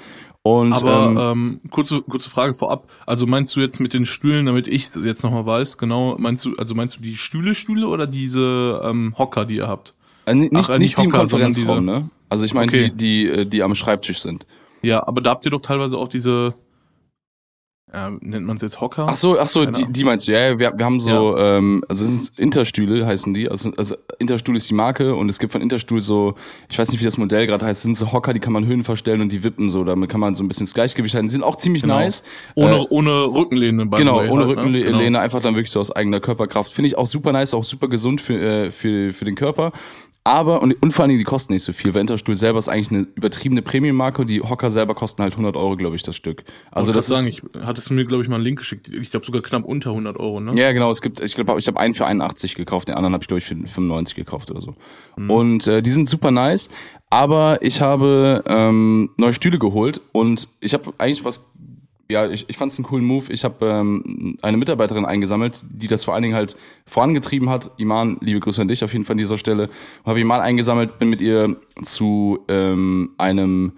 Und Aber ähm, ähm, kurze, kurze Frage vorab. Also meinst du jetzt mit den Stühlen, damit ich es jetzt nochmal weiß, genau, meinst du, also meinst du die Stühle, Stühle oder diese ähm, Hocker, die ihr habt? äh, nicht, ach, äh, nicht, nicht die im Hocker, Konferenzraum, ne? Also ich meine Okay. die, die, äh, die am Schreibtisch sind. Ja, aber da habt ihr doch teilweise auch diese, ja, nennt man es jetzt Hocker? Ach so, ach so, die, die meinst du? Ja, ja, wir, wir haben so, ähm, also es sind Interstühle heißen die. Also, also Interstuhl ist die Marke und es gibt von Interstuhl so, ich weiß nicht, wie das Modell gerade heißt, es sind so Hocker, die kann man Höhen verstellen und die wippen so, damit kann man so ein bisschen das Gleichgewicht halten. Die sind auch ziemlich Genau. nice. ohne, äh, ohne Rückenlehne. by Genau, ohne halt, ne? Rückenlehne, Genau. einfach dann wirklich so aus eigener Körperkraft. Finde ich auch super nice, auch super gesund für, äh, für, für den Körper. Aber, und, und vor allen Dingen, die kosten nicht so viel, weil Interstuhl selber ist eigentlich eine übertriebene Premium-Marke. Die Hocker selber kosten halt 100 Euro, glaube ich, das Stück. Also das das sagen, ist, ich, hattest du mir, glaube ich, mal einen Link geschickt. Ich glaube sogar knapp unter 100 Euro, ne? Ja, genau. Es gibt, ich glaube, ich habe einen für 81 gekauft, den anderen habe ich glaube ich für 95 gekauft oder so. Mhm. Und äh, die sind super nice. Aber ich habe ähm, neue Stühle geholt und ich habe eigentlich was. Ja, ich, ich fand es einen coolen Move. Ich habe ähm, eine Mitarbeiterin eingesammelt, die das vor allen Dingen halt vorangetrieben hat. Iman, liebe Grüße an dich auf jeden Fall an dieser Stelle. Habe Iman eingesammelt, bin mit ihr zu ähm, einem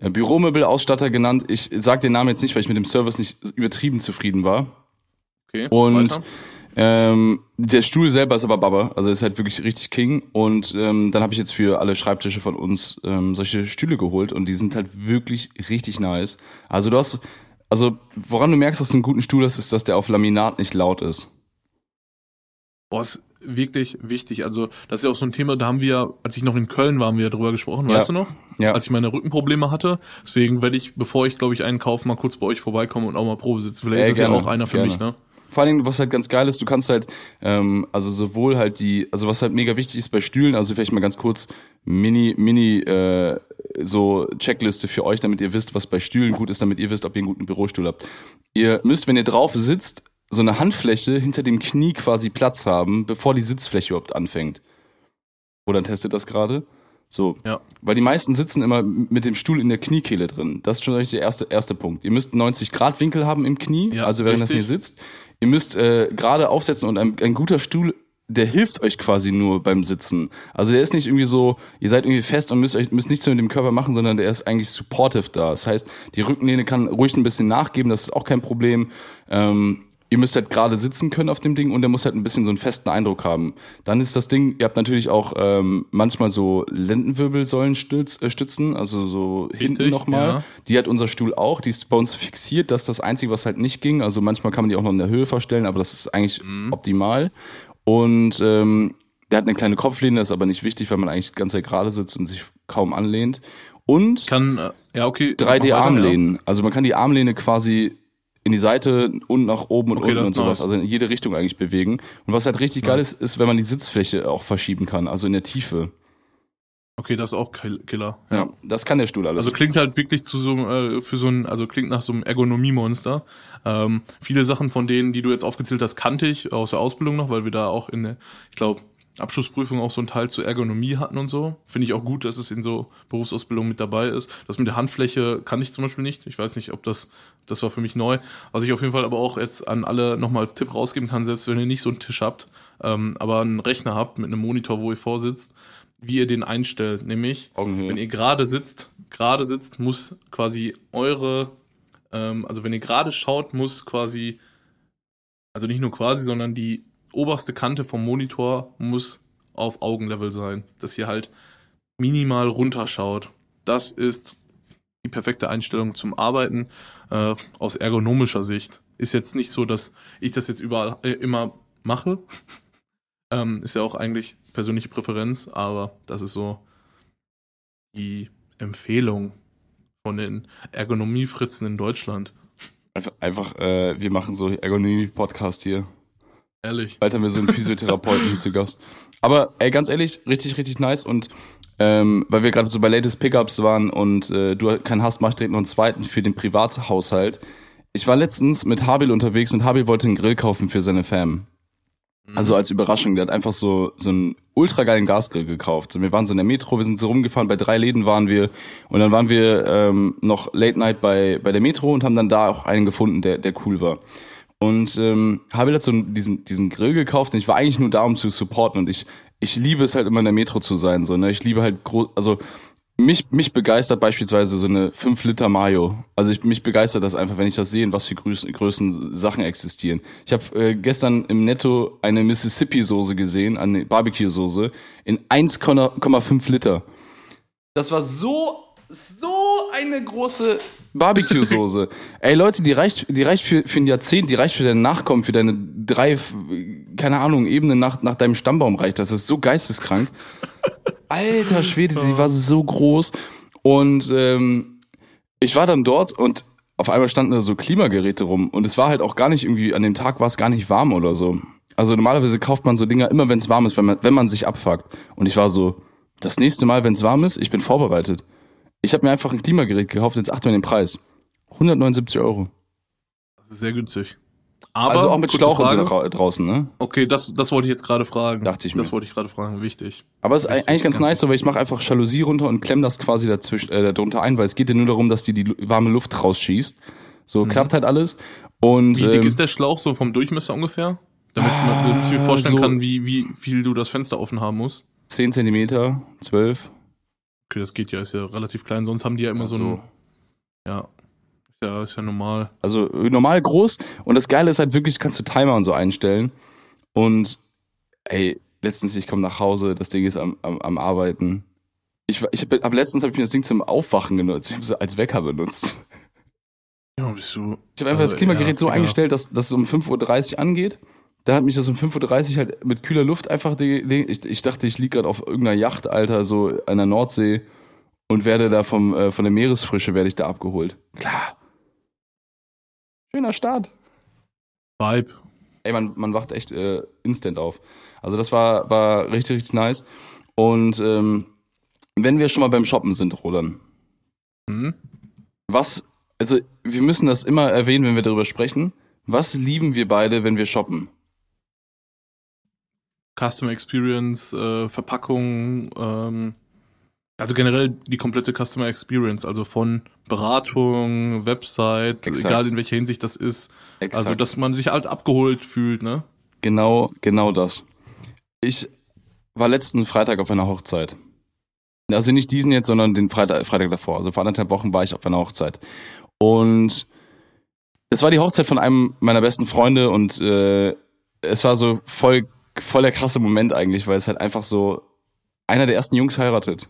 äh, Büromöbelausstatter genannt. Ich sage den Namen jetzt nicht, weil ich mit dem Service nicht übertrieben zufrieden war. Okay, Und weiter. ähm, der Stuhl selber ist aber Baba, also ist halt wirklich richtig King. Und ähm, dann habe ich jetzt für alle Schreibtische von uns ähm, solche Stühle geholt und die sind halt wirklich richtig nice. Also du hast, also woran du merkst, dass du einen guten Stuhl hast, ist, dass der auf Laminat nicht laut ist. Boah, ist wirklich wichtig. Also, das ist ja auch so ein Thema, da haben wir, als ich noch in Köln war, haben wir drüber gesprochen, Ja. weißt du noch? Ja, Als ich meine Rückenprobleme hatte. Deswegen werde ich, bevor ich, glaube ich, einen kaufe, mal kurz bei euch vorbeikommen und auch mal Probe sitzen. Vielleicht Ey, ist gerne, ja auch einer für gerne. mich, ne? Vor allen Dingen, was halt ganz geil ist, du kannst halt, ähm, also sowohl halt die, also was halt mega wichtig ist bei Stühlen, also vielleicht mal ganz kurz Mini, Mini, äh, so Checkliste für euch, damit ihr wisst, was bei Stühlen gut ist, damit ihr wisst, ob ihr einen guten Bürostuhl habt. Ihr müsst, wenn ihr drauf sitzt, so eine Handfläche hinter dem Knie quasi Platz haben, bevor die Sitzfläche überhaupt anfängt. Oder testet das gerade? So. Ja. Weil die meisten sitzen immer mit dem Stuhl in der Kniekehle drin. Das ist schon eigentlich der erste, erste Punkt. Ihr müsst 90 Grad Winkel haben im Knie, Ja, also während richtig. das ihr sitzt. Ihr müsst äh, gerade aufsetzen und ein, ein guter Stuhl, der hilft euch quasi nur beim Sitzen. Also der ist nicht irgendwie so, ihr seid irgendwie fest und müsst euch müsst nichts mit dem Körper machen, sondern der ist eigentlich supportive da. Das heißt, die Rückenlehne kann ruhig ein bisschen nachgeben, das ist auch kein Problem. Ähm, ihr müsst halt gerade sitzen können auf dem Ding und der muss halt ein bisschen so einen festen Eindruck haben. Dann ist das Ding, ihr habt natürlich auch ähm, manchmal so Lendenwirbelsäulenstützen, äh, Stützen, also so hinten Richtig, nochmal. ja. Die hat unser Stuhl auch, die ist bei uns fixiert, das ist das Einzige, was halt nicht ging. Also manchmal kann man die auch noch in der Höhe verstellen, aber das ist eigentlich Mhm. optimal. Und ähm, der hat eine kleine Kopflehne, das ist aber nicht wichtig, weil man eigentlich ganz sehr gerade sitzt und sich kaum anlehnt. Und Kann, äh, ja, okay. mach weiter, 3D-Armlehnen. Also man kann die Armlehne quasi in die Seite und nach oben und Okay, unten und sowas. nice. Also in jede Richtung eigentlich bewegen. Und was halt richtig Nice. geil ist, ist, wenn man die Sitzfläche auch verschieben kann, also in der Tiefe. Ja. Okay, das ist auch Kill- Killer. Ja, das kann der Stuhl alles. Also klingt halt wirklich zu so äh, für so ein, also klingt nach so einem Ergonomie-Monster. Ähm, viele Sachen von denen, die du jetzt aufgezählt hast, kannte ich aus der Ausbildung noch, weil wir da auch in der, ich glaube, Abschlussprüfung auch so einen Teil zur Ergonomie hatten und so. Finde ich auch gut, dass es in so Berufsausbildung mit dabei ist. Das mit der Handfläche kann ich zum Beispiel nicht. Ich weiß nicht, ob das, das war für mich neu. Was ich auf jeden Fall aber auch jetzt an alle nochmal als Tipp rausgeben kann, selbst wenn ihr nicht so einen Tisch habt, ähm, aber einen Rechner habt mit einem Monitor, wo ihr vorsitzt, wie ihr den einstellt. Nämlich, Augenhöhe. wenn ihr gerade sitzt, gerade sitzt, muss quasi eure, ähm, also wenn ihr gerade schaut, muss quasi, also nicht nur quasi, sondern die oberste Kante vom Monitor muss auf Augenlevel sein, dass ihr halt minimal runterschaut. Das ist die perfekte Einstellung zum Arbeiten äh, aus ergonomischer Sicht. Ist jetzt nicht so, dass ich das jetzt überall äh, immer mache. ähm, ist ja auch eigentlich persönliche Präferenz, aber das ist so die Empfehlung von den Ergonomiefritzen in Deutschland. Einfach, einfach äh, wir machen so Ergonomie-Podcast hier. Ehrlich. Bald haben wir so einen Physiotherapeuten zu Gast. Aber ey, ganz ehrlich, richtig, richtig nice. Und ähm, weil wir gerade so bei Latest Pickups waren und äh, du keinen hast, mach ich direkt noch einen zweiten für den Privathaushalt. Ich war letztens mit Habil unterwegs und Habil wollte einen Grill kaufen für seine Fam. Also als Überraschung, der hat einfach so, so einen ultra geilen Gasgrill gekauft. Und wir waren so in der Metro, wir sind so rumgefahren, bei drei Läden waren wir und dann waren wir ähm, noch Late Night bei, bei der Metro und haben dann da auch einen gefunden, der, der cool war. Und ähm, hat so diesen, diesen Grill gekauft und ich war eigentlich nur da, um zu supporten und ich, ich liebe es halt immer in der Metro zu sein, so, ne? Ich liebe halt groß, also mich, mich begeistert beispielsweise so eine 5 Liter Mayo. Also ich, mich begeistert das einfach, wenn ich das sehe, in was für Größen, Größen Sachen existieren. Ich habe äh, gestern im Netto eine Mississippi-Soße gesehen, eine Barbecue-Soße, in 1,5 Liter. Das war so, so eine große Barbecue-Soße. Ey Leute, die reicht, die reicht für, für ein Jahrzehnt, die reicht für dein Nachkommen, für deine drei, keine Ahnung, Ebenen nach, nach deinem Stammbaum reicht. Das ist so geisteskrank. Alter Schwede, die war so groß. Und ähm, ich war dann dort und auf einmal standen da so Klimageräte rum. Und es war halt auch gar nicht irgendwie, an dem Tag war es gar nicht warm oder so. Also normalerweise kauft man so Dinger immer, wenn es warm ist, wenn man, wenn man sich abfuckt. Und ich war so, das nächste Mal, wenn es warm ist, ich bin vorbereitet. Ich habe mir einfach ein Klimagerät gekauft, jetzt achte mal den Preis. 179 Euro. Das ist sehr günstig. Aber, also auch mit Schlauch und so dra- draußen, ne? Okay, das, das wollte ich jetzt gerade fragen. Dachte ich Das mir. wollte ich gerade fragen, wichtig. Aber es ist eigentlich ganz ganz nice, so, weil ich mache einfach Jalousie runter und klemm das quasi dazwischen, äh, darunter ein, weil es geht ja nur darum, dass die die warme Luft rausschießt. So Mhm. klappt halt alles. Und Wie dick ähm, ist der Schlauch so vom Durchmesser ungefähr? Damit, man, damit ich mir vorstellen so- kann, wie, wie viel du das Fenster offen haben musst. 10 Zentimeter, 12. Okay, das geht ja, ist ja relativ klein. Sonst haben die ja immer so, ein, ja, ist ja, ist ja normal. Also normal groß. Und das Geile ist halt wirklich, kannst du Timer und so einstellen. Und ey, letztens, ich komme nach Hause, das Ding ist am, am, am Arbeiten. Ich, ich hab, hab letztens habe ich mir das Ding zum Aufwachen genutzt. Ich habe es als Wecker benutzt. Ja, bist du. Ich habe einfach Also, das Klimagerät ja, so ja. eingestellt, dass, dass es um 5.30 Uhr angeht. Da hat mich das um 5.30 Uhr halt mit kühler Luft einfach. Ich, ich dachte, ich lieg gerade auf irgendeiner Yacht, Alter, so an der Nordsee und werde da vom, äh, von der Meeresfrische werde ich da abgeholt. Klar. Schöner Start. Vibe. Ey, man, man wacht echt äh, instant auf. Also das war, war richtig, richtig nice. Und ähm, wenn wir schon mal beim Shoppen sind, Roland, Hm? was, also wir müssen das immer erwähnen, wenn wir darüber sprechen. Was lieben wir beide, wenn wir shoppen? Customer Experience, äh, Verpackung, ähm, also generell die komplette Customer Experience, also von Beratung, Website, Exakt. egal in welcher Hinsicht das ist. Exakt. Also, dass man sich halt abgeholt fühlt, ne? Genau, genau das. Ich war letzten Freitag auf einer Hochzeit. Also nicht diesen jetzt, sondern den Freitag, Freitag davor. Also vor anderthalb Wochen war ich auf einer Hochzeit. Und es war die Hochzeit von einem meiner besten Freunde und äh, es war so voll, voll der krasse Moment eigentlich, weil es halt einfach so einer der ersten Jungs heiratet.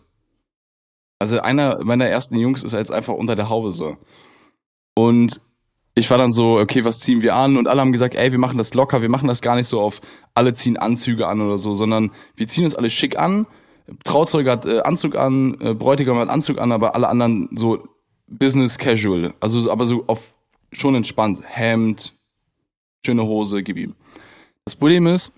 Also einer meiner ersten Jungs ist jetzt einfach unter der Haube so. Und ich war dann so, okay, was ziehen wir an? Und alle haben gesagt, ey, wir machen das locker, wir machen das gar nicht so auf, alle ziehen Anzüge an oder so, sondern wir ziehen uns alle schick an. Trauzeuge hat äh, Anzug an, äh, Bräutigam hat Anzug an, aber alle anderen so Business Casual. Also, so- aber so auf schon entspannt. Hemd, schöne Hose, gib ihm. Das Problem ist,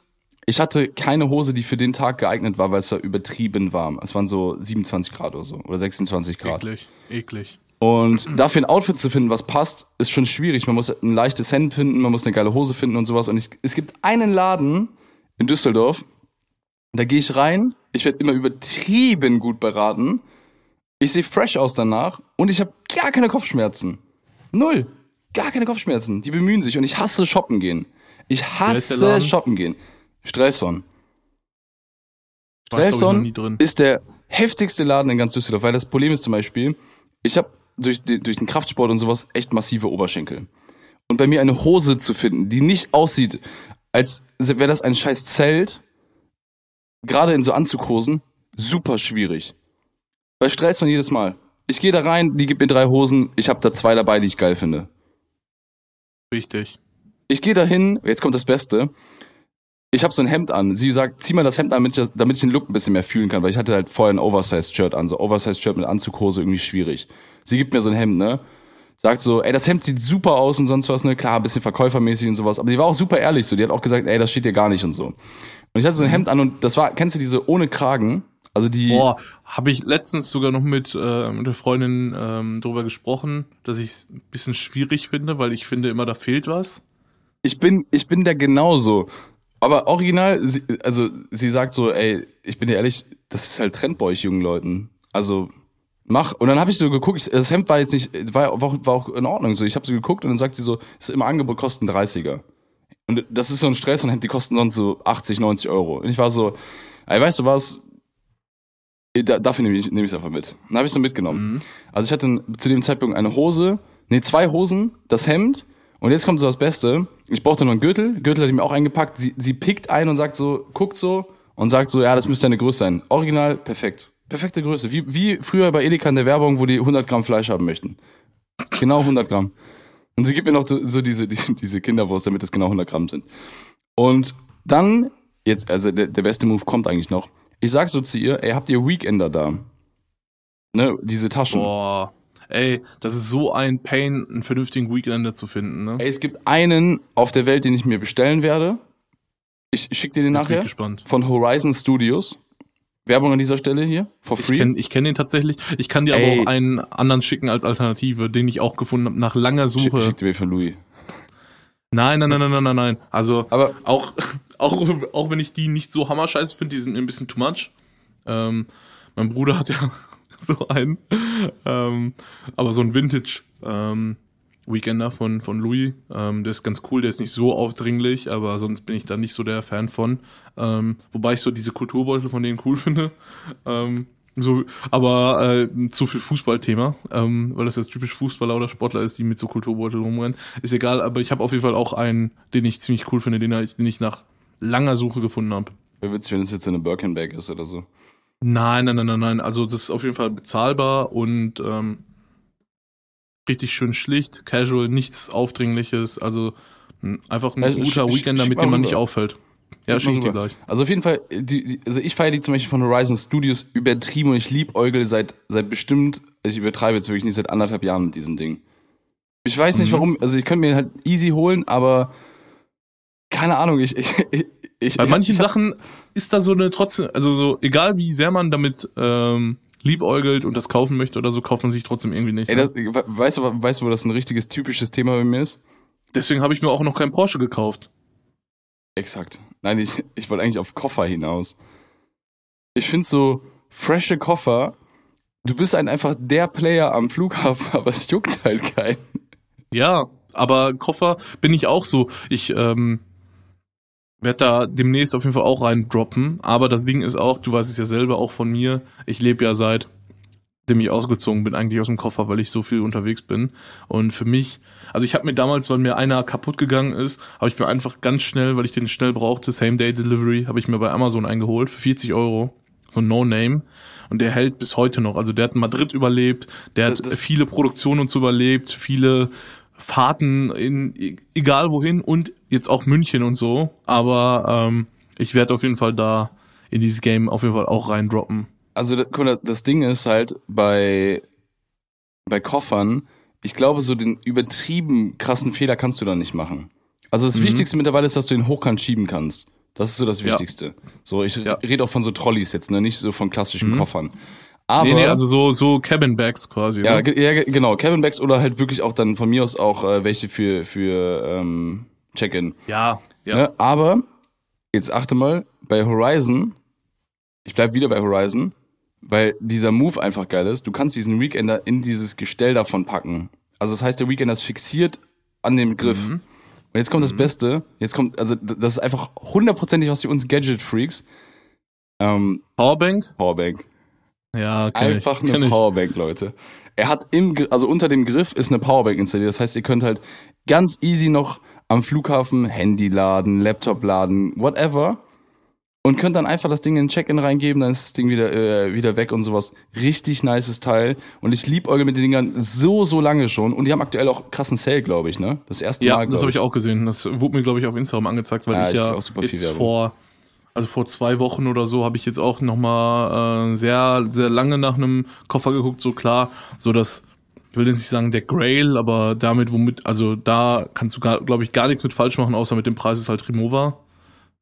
ich hatte keine Hose, die für den Tag geeignet war, weil es war übertrieben warm. Es waren so 27 Grad oder so oder 26 Grad. Eklig, eklig. Und dafür ein Outfit zu finden, was passt, ist schon schwierig. Man muss ein leichtes Hemd finden, man muss eine geile Hose finden und sowas. Und ich, es gibt einen Laden in Düsseldorf, Da gehe ich rein, ich werde immer übertrieben gut beraten. Ich sehe fresh aus danach und ich habe gar keine Kopfschmerzen. Null. Gar keine Kopfschmerzen. Die bemühen sich und ich hasse shoppen gehen. Ich hasse shoppen gehen. Strelson. Strelson ist der heftigste Laden in ganz Düsseldorf, weil das Problem ist zum Beispiel, ich habe durch, den- durch den Kraftsport und sowas echt massive Oberschenkel. Und bei mir eine Hose zu finden, die nicht aussieht, als wäre das ein scheiß Zelt, gerade in so Anzughosen, super schwierig. Bei Strelson jedes Mal. Ich gehe da rein, die gibt mir drei Hosen, ich habe da zwei dabei, die ich geil finde. Wichtig. Ich gehe dahin, jetzt kommt das Beste. Ich habe so ein Hemd an. Sie sagt, zieh mal das Hemd an, damit ich, das- damit ich den Look ein bisschen mehr fühlen kann, weil ich hatte halt vorher ein Oversized-Shirt an. So Oversized-Shirt mit Anzughose irgendwie schwierig. Sie gibt mir so ein Hemd, ne? Sagt so, ey, das Hemd sieht super aus und sonst was, ne? Klar, ein bisschen verkäufermäßig und sowas. Aber die war auch super ehrlich so. Die hat auch gesagt, ey, das steht dir gar nicht und so. Und ich hatte so ein Hemd an und das war, kennst du diese ohne Kragen? Also die. Boah, habe ich letztens sogar noch mit, äh, mit der Freundin ähm, drüber gesprochen, dass ich es ein bisschen schwierig finde, weil ich finde immer, da fehlt was. ich bin, ich bin da genauso. Aber original, sie, also sie sagt so, ey, ich bin dir ehrlich, das ist halt Trend bei euch jungen Leuten. Also mach. Und dann habe ich so geguckt, ich, das Hemd war jetzt nicht, war, war, auch- war auch in Ordnung. So, ich habe so geguckt und dann sagt sie so, ist im Angebot kosten 30er. Und das ist so ein Stress und Hemd, die kosten sonst so 80, 90 Euro. Und ich war so, ey, weißt du was? Da, dafür nehme ich es einfach mit. Dann habe ich so mitgenommen. Mhm. Also ich hatte zu dem Zeitpunkt eine Hose, nee, zwei Hosen, das Hemd und jetzt kommt so das Beste. Ich brauchte noch einen Gürtel. Gürtel hatte ich mir auch eingepackt. Sie, sie pickt ein und sagt so, guckt so und sagt so, ja, das müsste eine Größe sein. Original, perfekt. Perfekte Größe. Wie, wie früher bei Edeka in der Werbung, wo die 100 Gramm Fleisch haben möchten. Genau 100 Gramm. Und sie gibt mir noch so, so diese, diese, diese Kinderwurst, damit es genau 100 Gramm sind. Und dann, jetzt, also der, der beste Move kommt eigentlich noch. Ich sag so zu ihr, ey, habt ihr Weekender da? Ne, diese Taschen. Boah, ey, das ist so ein Pain, einen vernünftigen Weekender zu finden, ne? Ey, es gibt einen auf der Welt, den ich mir bestellen werde. Ich schick dir den Jetzt bin nachher. ich gespannt. Von Horizon Studios. Werbung an dieser Stelle hier. For Ich free. kenne ich kenn den tatsächlich. Ich kann dir Ey. aber auch einen anderen schicken als Alternative, den ich auch gefunden habe nach langer Schick, Suche. schick dir von Louis. Nein, nein, nein, nein, nein, nein, nein. Also Aber auch, auch, auch wenn ich die nicht so hammerscheiße finde, die sind mir ein bisschen too much. Ähm, mein Bruder hat ja so einen, ähm, aber so ein Vintage ähm, Weekender von, von Louis. Ähm, der ist ganz cool, der ist nicht so aufdringlich, aber sonst bin ich da nicht so der Fan von. Ähm, wobei ich so diese Kulturbeutel von denen cool finde. Ähm, so, aber äh, zu viel Fußballthema, ähm, weil das jetzt typisch Fußballer oder Sportler ist, die mit so Kulturbeutel rumrennen. Ist egal, aber ich habe auf jeden Fall auch einen, den ich ziemlich cool finde, den ich, den ich nach langer Suche gefunden habe. wäre witzig, wenn es jetzt eine Birkenbag ist oder so. Nein, nein, nein, nein, nein. Also das ist auf jeden Fall bezahlbar und ähm, richtig schön schlicht, casual, nichts Aufdringliches. Also m, einfach ein Also, guter Weekender, mit dem man nicht auffällt. Ja, schicke ich dir gleich. Also auf jeden Fall, die, also ich feiere die zum Beispiel von Horizon Studios übertrieben und ich lieb Eugel seit, seit bestimmt, ich übertreibe jetzt wirklich nicht, seit anderthalb Jahren mit diesem Ding. Ich weiß nicht Mhm. warum, also ich könnte mir halt easy holen, aber keine Ahnung, ich, ich, ich, ich Bei ich, manchen ich Sachen ist da so eine trotzdem, also so, egal wie sehr man damit ähm, liebäugelt und das kaufen möchte oder so, kauft man sich trotzdem irgendwie nicht. Ey, ne? das, we- weißt du, weißt du, wo das ein richtiges typisches Thema bei mir ist? Deswegen habe ich mir auch noch keinen Porsche gekauft. Exakt. Nein, ich, ich wollte eigentlich auf Koffer hinaus. Ich finde so frische Koffer, du bist ein einfach der Player am Flughafen, aber es juckt halt keinen. Ja, aber Koffer bin ich auch so. Ich ähm, werde da demnächst auf jeden Fall auch reindroppen. Aber das Ding ist auch, du weißt es ja selber auch von mir, ich lebe ja seit dem ich ausgezogen bin, eigentlich aus dem Koffer, weil ich so viel unterwegs bin. Und für mich, also ich habe mir damals, weil mir einer kaputt gegangen ist, habe ich mir einfach ganz schnell, weil ich den schnell brauchte, Same-Day-Delivery, habe ich mir bei Amazon eingeholt für 40 Euro. So ein No-Name. Und der hält bis heute noch. Also der hat Madrid überlebt, der hat Das- viele Produktionen uns überlebt, viele Fahrten in e- egal wohin und jetzt auch München und so. Aber ähm, ich werde auf jeden Fall da in dieses Game auf jeden Fall auch reindroppen. Also guck mal, das Ding ist halt bei, bei Koffern, ich glaube, so den übertrieben krassen Fehler kannst du da nicht machen. Also das Mhm. Wichtigste mittlerweile ist, dass du ihn hochkant schieben kannst. Das ist so das Ja. Wichtigste. So, ich Ja. rede auch von so Trolleys jetzt, ne, nicht so von klassischen Mhm. Koffern. Aber nee, nee, also so, so Cabin Bags quasi. ja, ne? ge- ja, ge- genau, Cabin Bags oder halt wirklich auch dann von mir aus auch äh, welche für für ähm, Check-in. ja, ja. Ne? Aber jetzt achte mal, bei Horizon ich bleib wieder bei Horizon, weil dieser Move einfach geil ist. Du kannst diesen Weekender in dieses Gestell davon packen. Also das heißt, der Weekender ist fixiert an dem Griff. Mhm. Und jetzt kommt das Beste. Jetzt kommt, also das ist einfach hundertprozentig was für uns Gadget-Freaks. Ähm, Powerbank? Powerbank. Ja, kenn Einfach ich. Eine ich. Powerbank, Leute. Er hat im, also unter dem Griff ist eine Powerbank installiert. Das heißt, ihr könnt halt ganz easy noch am Flughafen Handy laden, Laptop laden, whatever. Und könnt dann einfach das Ding in den Check-in reingeben, dann ist das Ding wieder, äh, wieder weg und sowas. Richtig nices Teil. Und ich liebäugel mit den Dingern so, so lange schon. Und die haben aktuell auch krassen Sale, glaube ich, ne? Das erste Ja, Mal. das glaub habe ich auch gesehen. Das wurde mir, glaube ich, auf Instagram angezeigt, weil Ja, ich ich ja krieg auch super viel jetzt Werbung. Also vor zwei Wochen oder so, habe ich jetzt auch nochmal äh, sehr, sehr lange nach einem Koffer geguckt, so klar, so dass, ich will jetzt nicht sagen der Grail, aber damit, womit, also da kannst du, glaube ich, gar nichts mit falsch machen, außer mit dem Preis ist halt Remova.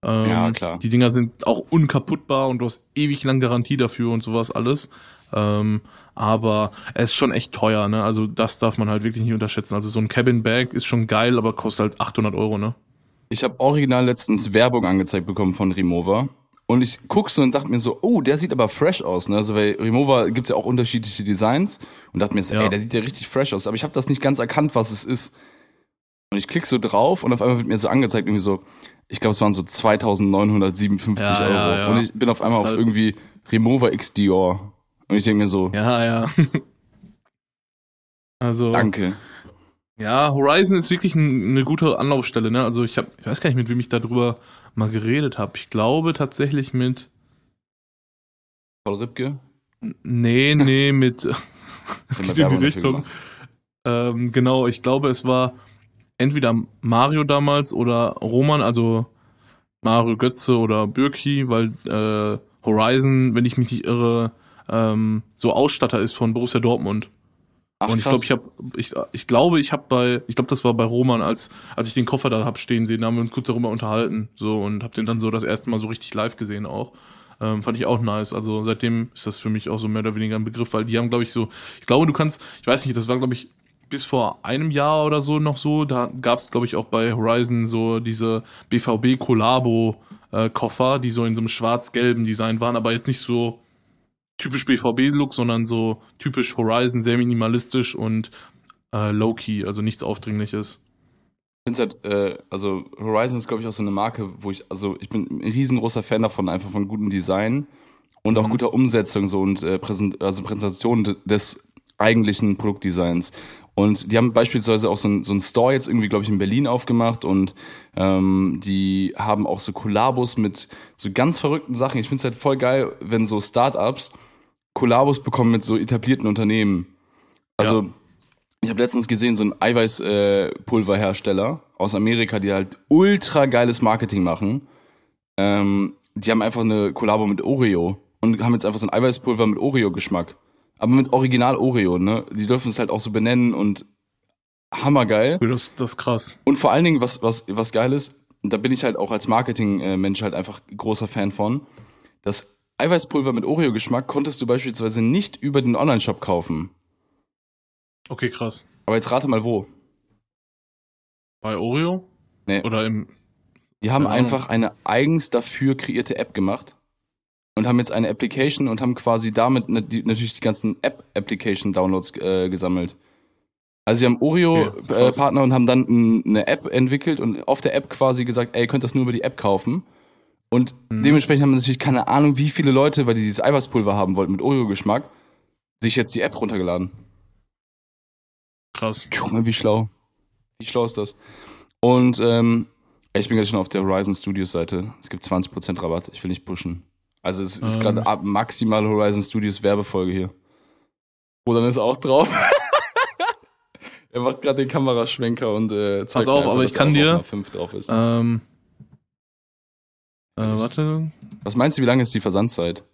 Ähm, Ja, klar. Die Dinger sind auch unkaputtbar und du hast ewig lang Garantie dafür und sowas alles. Ähm, aber es ist schon echt teuer, ne? Also das darf man halt wirklich nicht unterschätzen. Also so ein Cabin Bag ist schon geil, aber kostet halt 800 Euro, ne? Ich habe original letztens Werbung angezeigt bekommen von Remova. Und ich guck so und dachte mir so, oh, der sieht aber fresh aus, ne? Also bei Remova gibt's ja auch unterschiedliche Designs und dachte mir so, Ja. ey, der sieht ja richtig fresh aus. Aber ich habe das nicht ganz erkannt, was es ist. Und ich klick so drauf und auf einmal wird mir so angezeigt, irgendwie so, ich glaube, es waren so 2957 Ja, Euro. ja. Und ich bin auf einmal auf halt- irgendwie Remova X Dior. Und ich denke mir so, Ja, ja. also danke. Ja, Horizon ist wirklich ein, eine gute Anlaufstelle, ne? Also ich habe, ich weiß gar nicht, mit wem ich darüber mal geredet habe. Ich glaube tatsächlich mit, Paul Ripke. nee, nee, mit, es geht in die Richtung. Ähm, genau, ich glaube, es war entweder Mario damals oder Roman, also Mario Götze oder Bürki, weil äh, Horizon, wenn ich mich nicht irre, ähm, so Ausstatter ist von Borussia Dortmund. Ach, und ich glaube, ich habe, ich, ich glaube, ich habe bei, ich glaube, das war bei Roman, als als ich den Koffer da hab stehen sehen, da haben wir uns kurz darüber unterhalten, so und habe den dann so das erste Mal so richtig live gesehen auch. Ähm, fand ich auch nice. Also seitdem ist das für mich auch so mehr oder weniger ein Begriff, weil die haben, glaube ich, so, ich glaube, du kannst, ich weiß nicht, das war, glaube ich, bis vor einem Jahr oder so noch so, da gab es, glaube ich, auch bei Horizon so diese BVB Collabo äh, Koffer, die so in so einem schwarz-gelben Design waren, aber jetzt nicht so typisch BVB-Look, sondern so typisch Horizon, sehr minimalistisch und äh, low-key, also nichts Aufdringliches. Ich finde halt, äh, also Horizon ist, glaube ich, auch so eine Marke, wo ich, also ich bin ein riesengroßer Fan davon, einfach von gutem Design und auch Mhm. guter Umsetzung so und äh, Präsent, also Präsentation de- des eigentlichen Produktdesigns. Und die haben beispielsweise auch so ein, so ein Store jetzt irgendwie, glaube ich, in Berlin aufgemacht und ähm, die haben auch so Kollabos mit so ganz verrückten Sachen. Ich finde es halt voll geil, wenn so Startups Kollabos bekommen mit so etablierten Unternehmen. Also Ja. ich habe letztens gesehen, so ein Eiweißpulverhersteller aus Amerika, die halt ultra geiles Marketing machen. Ähm, die haben einfach eine Kollabo mit Oreo und haben jetzt einfach so ein Eiweißpulver mit Oreo-Geschmack. Aber mit Original Oreo, ne? Die dürfen es halt auch so benennen und hammergeil. Das, das ist krass. Und vor allen Dingen, was, was, was geil ist, da bin ich halt auch als Marketing-Mensch halt einfach großer Fan von, das Eiweißpulver mit Oreo-Geschmack konntest du beispielsweise nicht über den Online-Shop kaufen. Okay, krass. Aber jetzt rate mal wo. Bei Oreo? Nee. Oder im. Die haben einfach eine eigens dafür kreierte App gemacht und haben jetzt eine Application und haben quasi damit natürlich die ganzen App-Application-Downloads äh, gesammelt. Also sie haben Oreo-Partner krass. äh, und haben dann eine App entwickelt und auf der App quasi gesagt, ey, ihr könnt das nur über die App kaufen. Und Mhm. dementsprechend haben natürlich keine Ahnung, wie viele Leute, weil die dieses Eiweißpulver haben wollten mit Oreo-Geschmack, sich jetzt die App runtergeladen. Krass. Junge, wie schlau. Wie schlau ist das? Und ähm, ich bin gerade schon auf der Horizon Studios Seite. Es gibt 20% Rabatt. Ich will nicht pushen. Also es ist Ähm. gerade ab maximal Horizon Studios Werbefolge hier. Dann ist auch drauf. er macht gerade den Kameraschwenker und äh, zeigt Pass auf, mir einfach, aber ich kann dir- 5 drauf ist. Ähm. Äh, warte. Was meinst du, wie lange ist die Versandzeit?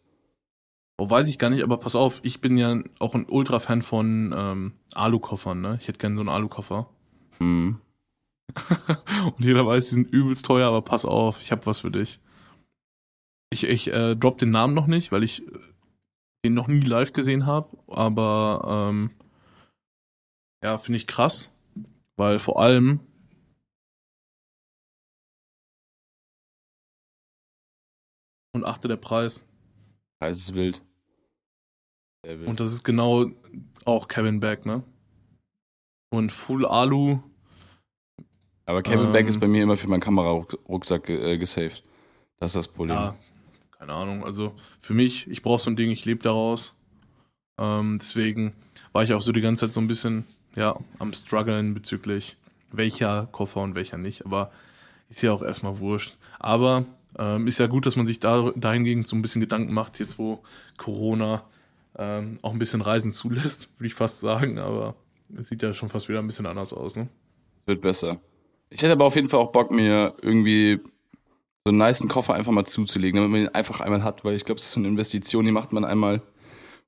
Oh, weiß ich gar nicht, aber pass auf, ich bin ja auch ein Ultra-Fan von ähm, Alukoffern, ne? Ich hätte gerne so einen Alukoffer. Hm. Und jeder weiß, die sind übelst teuer, aber pass auf, ich habe was für dich. Ich, ich äh, drop den Namen noch nicht, weil ich äh, den noch nie live gesehen habe, aber ähm, ja, finde ich krass, weil vor allem und achte der Preis. Preis ist wild. Wild. Und das ist genau auch Kevin Beck, ne? Und Full Alu. Aber Kevin ähm, Beck ist bei mir immer für meinen Kamerarucksack äh, gesaved. Das ist das Problem. Ja, keine Ahnung. Also für mich, ich brauche so ein Ding, ich lebe daraus. Ähm, deswegen war ich auch so die ganze Zeit so ein bisschen, ja, am struggeln bezüglich welcher Koffer und welcher nicht. Aber ist ja auch erstmal wurscht. Aber ähm, ist ja gut, dass man sich da dahingehend so ein bisschen Gedanken macht, jetzt wo Corona ähm, auch ein bisschen Reisen zulässt, würde ich fast sagen. Aber es sieht ja schon fast wieder ein bisschen anders aus, ne? Wird besser. Ich hätte aber auf jeden Fall auch Bock, mir irgendwie so einen niceen Koffer einfach mal zuzulegen, damit man ihn einfach einmal hat, weil ich glaube, das ist so eine Investition, die macht man einmal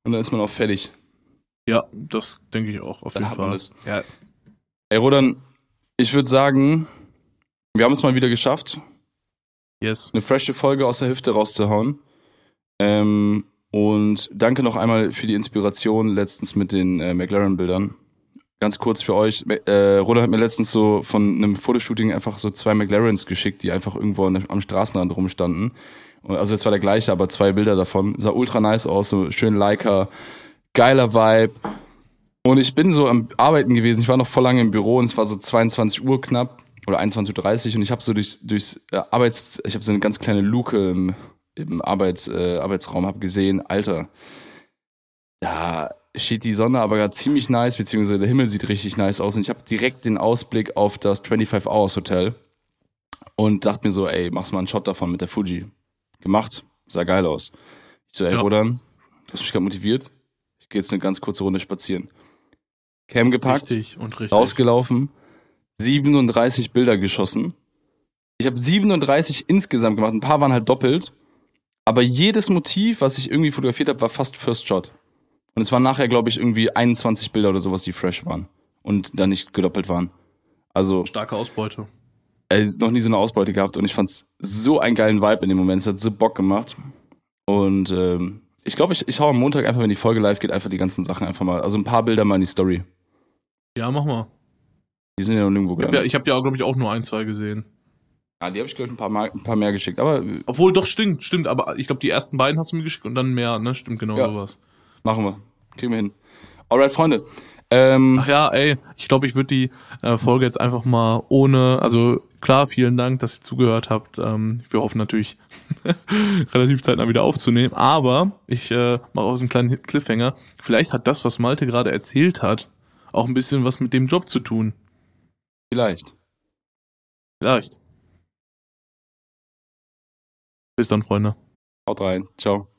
und dann ist man auch fertig. Ja, das denke ich auch, auf dann jeden Fall. Ja. Ey, Rodan, ich würde sagen, wir haben es mal wieder geschafft. Yes. Eine frische Folge aus der Hüfte rauszuhauen. Ähm, und danke noch einmal für die Inspiration letztens mit den äh, McLaren-Bildern. Ganz kurz für euch. Äh, Roland hat mir letztens so von einem Fotoshooting einfach so zwei McLarens geschickt, die einfach irgendwo am Straßenrand rumstanden. Also jetzt war der gleiche, aber zwei Bilder davon. Sah ultra nice aus, so schön Leica, geiler Vibe. Und ich bin so am Arbeiten gewesen. Ich war noch voll lange im Büro und es war so 22 Uhr knapp oder 21.30 Uhr und ich habe so durch, durchs äh, Arbeits... Ich habe so eine ganz kleine Luke im, im Arbeits, äh, Arbeitsraum, habe gesehen, Alter, da steht die Sonne aber gerade ziemlich nice, beziehungsweise der Himmel sieht richtig nice aus und ich habe direkt den Ausblick auf das 25 Hours Hotel und dachte mir so, ey, machst mal einen Shot davon mit der Fuji. Gemacht, sah geil aus. Ich so, ey, ja. Rodan, du hast mich gerade motiviert. Ich gehe jetzt eine ganz kurze Runde spazieren. Cam gepackt, richtig und richtig. rausgelaufen, 37 Bilder geschossen. Ich habe 37 insgesamt gemacht, ein paar waren halt doppelt, aber jedes Motiv, was ich irgendwie fotografiert habe, war fast First Shot. Und es waren nachher, glaube ich, irgendwie 21 Bilder oder sowas, die fresh waren. Und da nicht gedoppelt waren. Also. Starke Ausbeute. Ey, noch nie so eine Ausbeute gehabt und ich fand's so einen geilen Vibe in dem Moment. Es hat so Bock gemacht. Und ähm, ich glaube, ich, ich hau am Montag einfach, wenn die Folge live geht, einfach die ganzen Sachen einfach mal. Also ein paar Bilder mal in die Story. Ja, mach mal. Die sind ja noch nirgendwo gelandet. Ich habe ja, hab ja glaube ich, auch nur ein, zwei gesehen. Ja, die habe ich, glaube ich, ein paar, ein paar mehr geschickt. Aber Obwohl, doch, stimmt, stimmt. Aber ich glaube, die ersten beiden hast du mir geschickt und dann mehr, ne? Stimmt, genau ja. sowas. Machen wir. Kriegen wir hin. Alright, Freunde. Ähm, Ach ja, ey, ich glaube, ich würde die äh, Folge jetzt einfach mal ohne, also klar, vielen Dank, dass ihr zugehört habt. Ähm, wir hoffen natürlich relativ zeitnah wieder aufzunehmen, aber ich äh, mache aus einem kleinen Cliffhanger. Vielleicht hat das, was Malte gerade erzählt hat, auch ein bisschen was mit dem Job zu tun. Vielleicht. Vielleicht. Bis dann, Freunde. Haut rein. Ciao.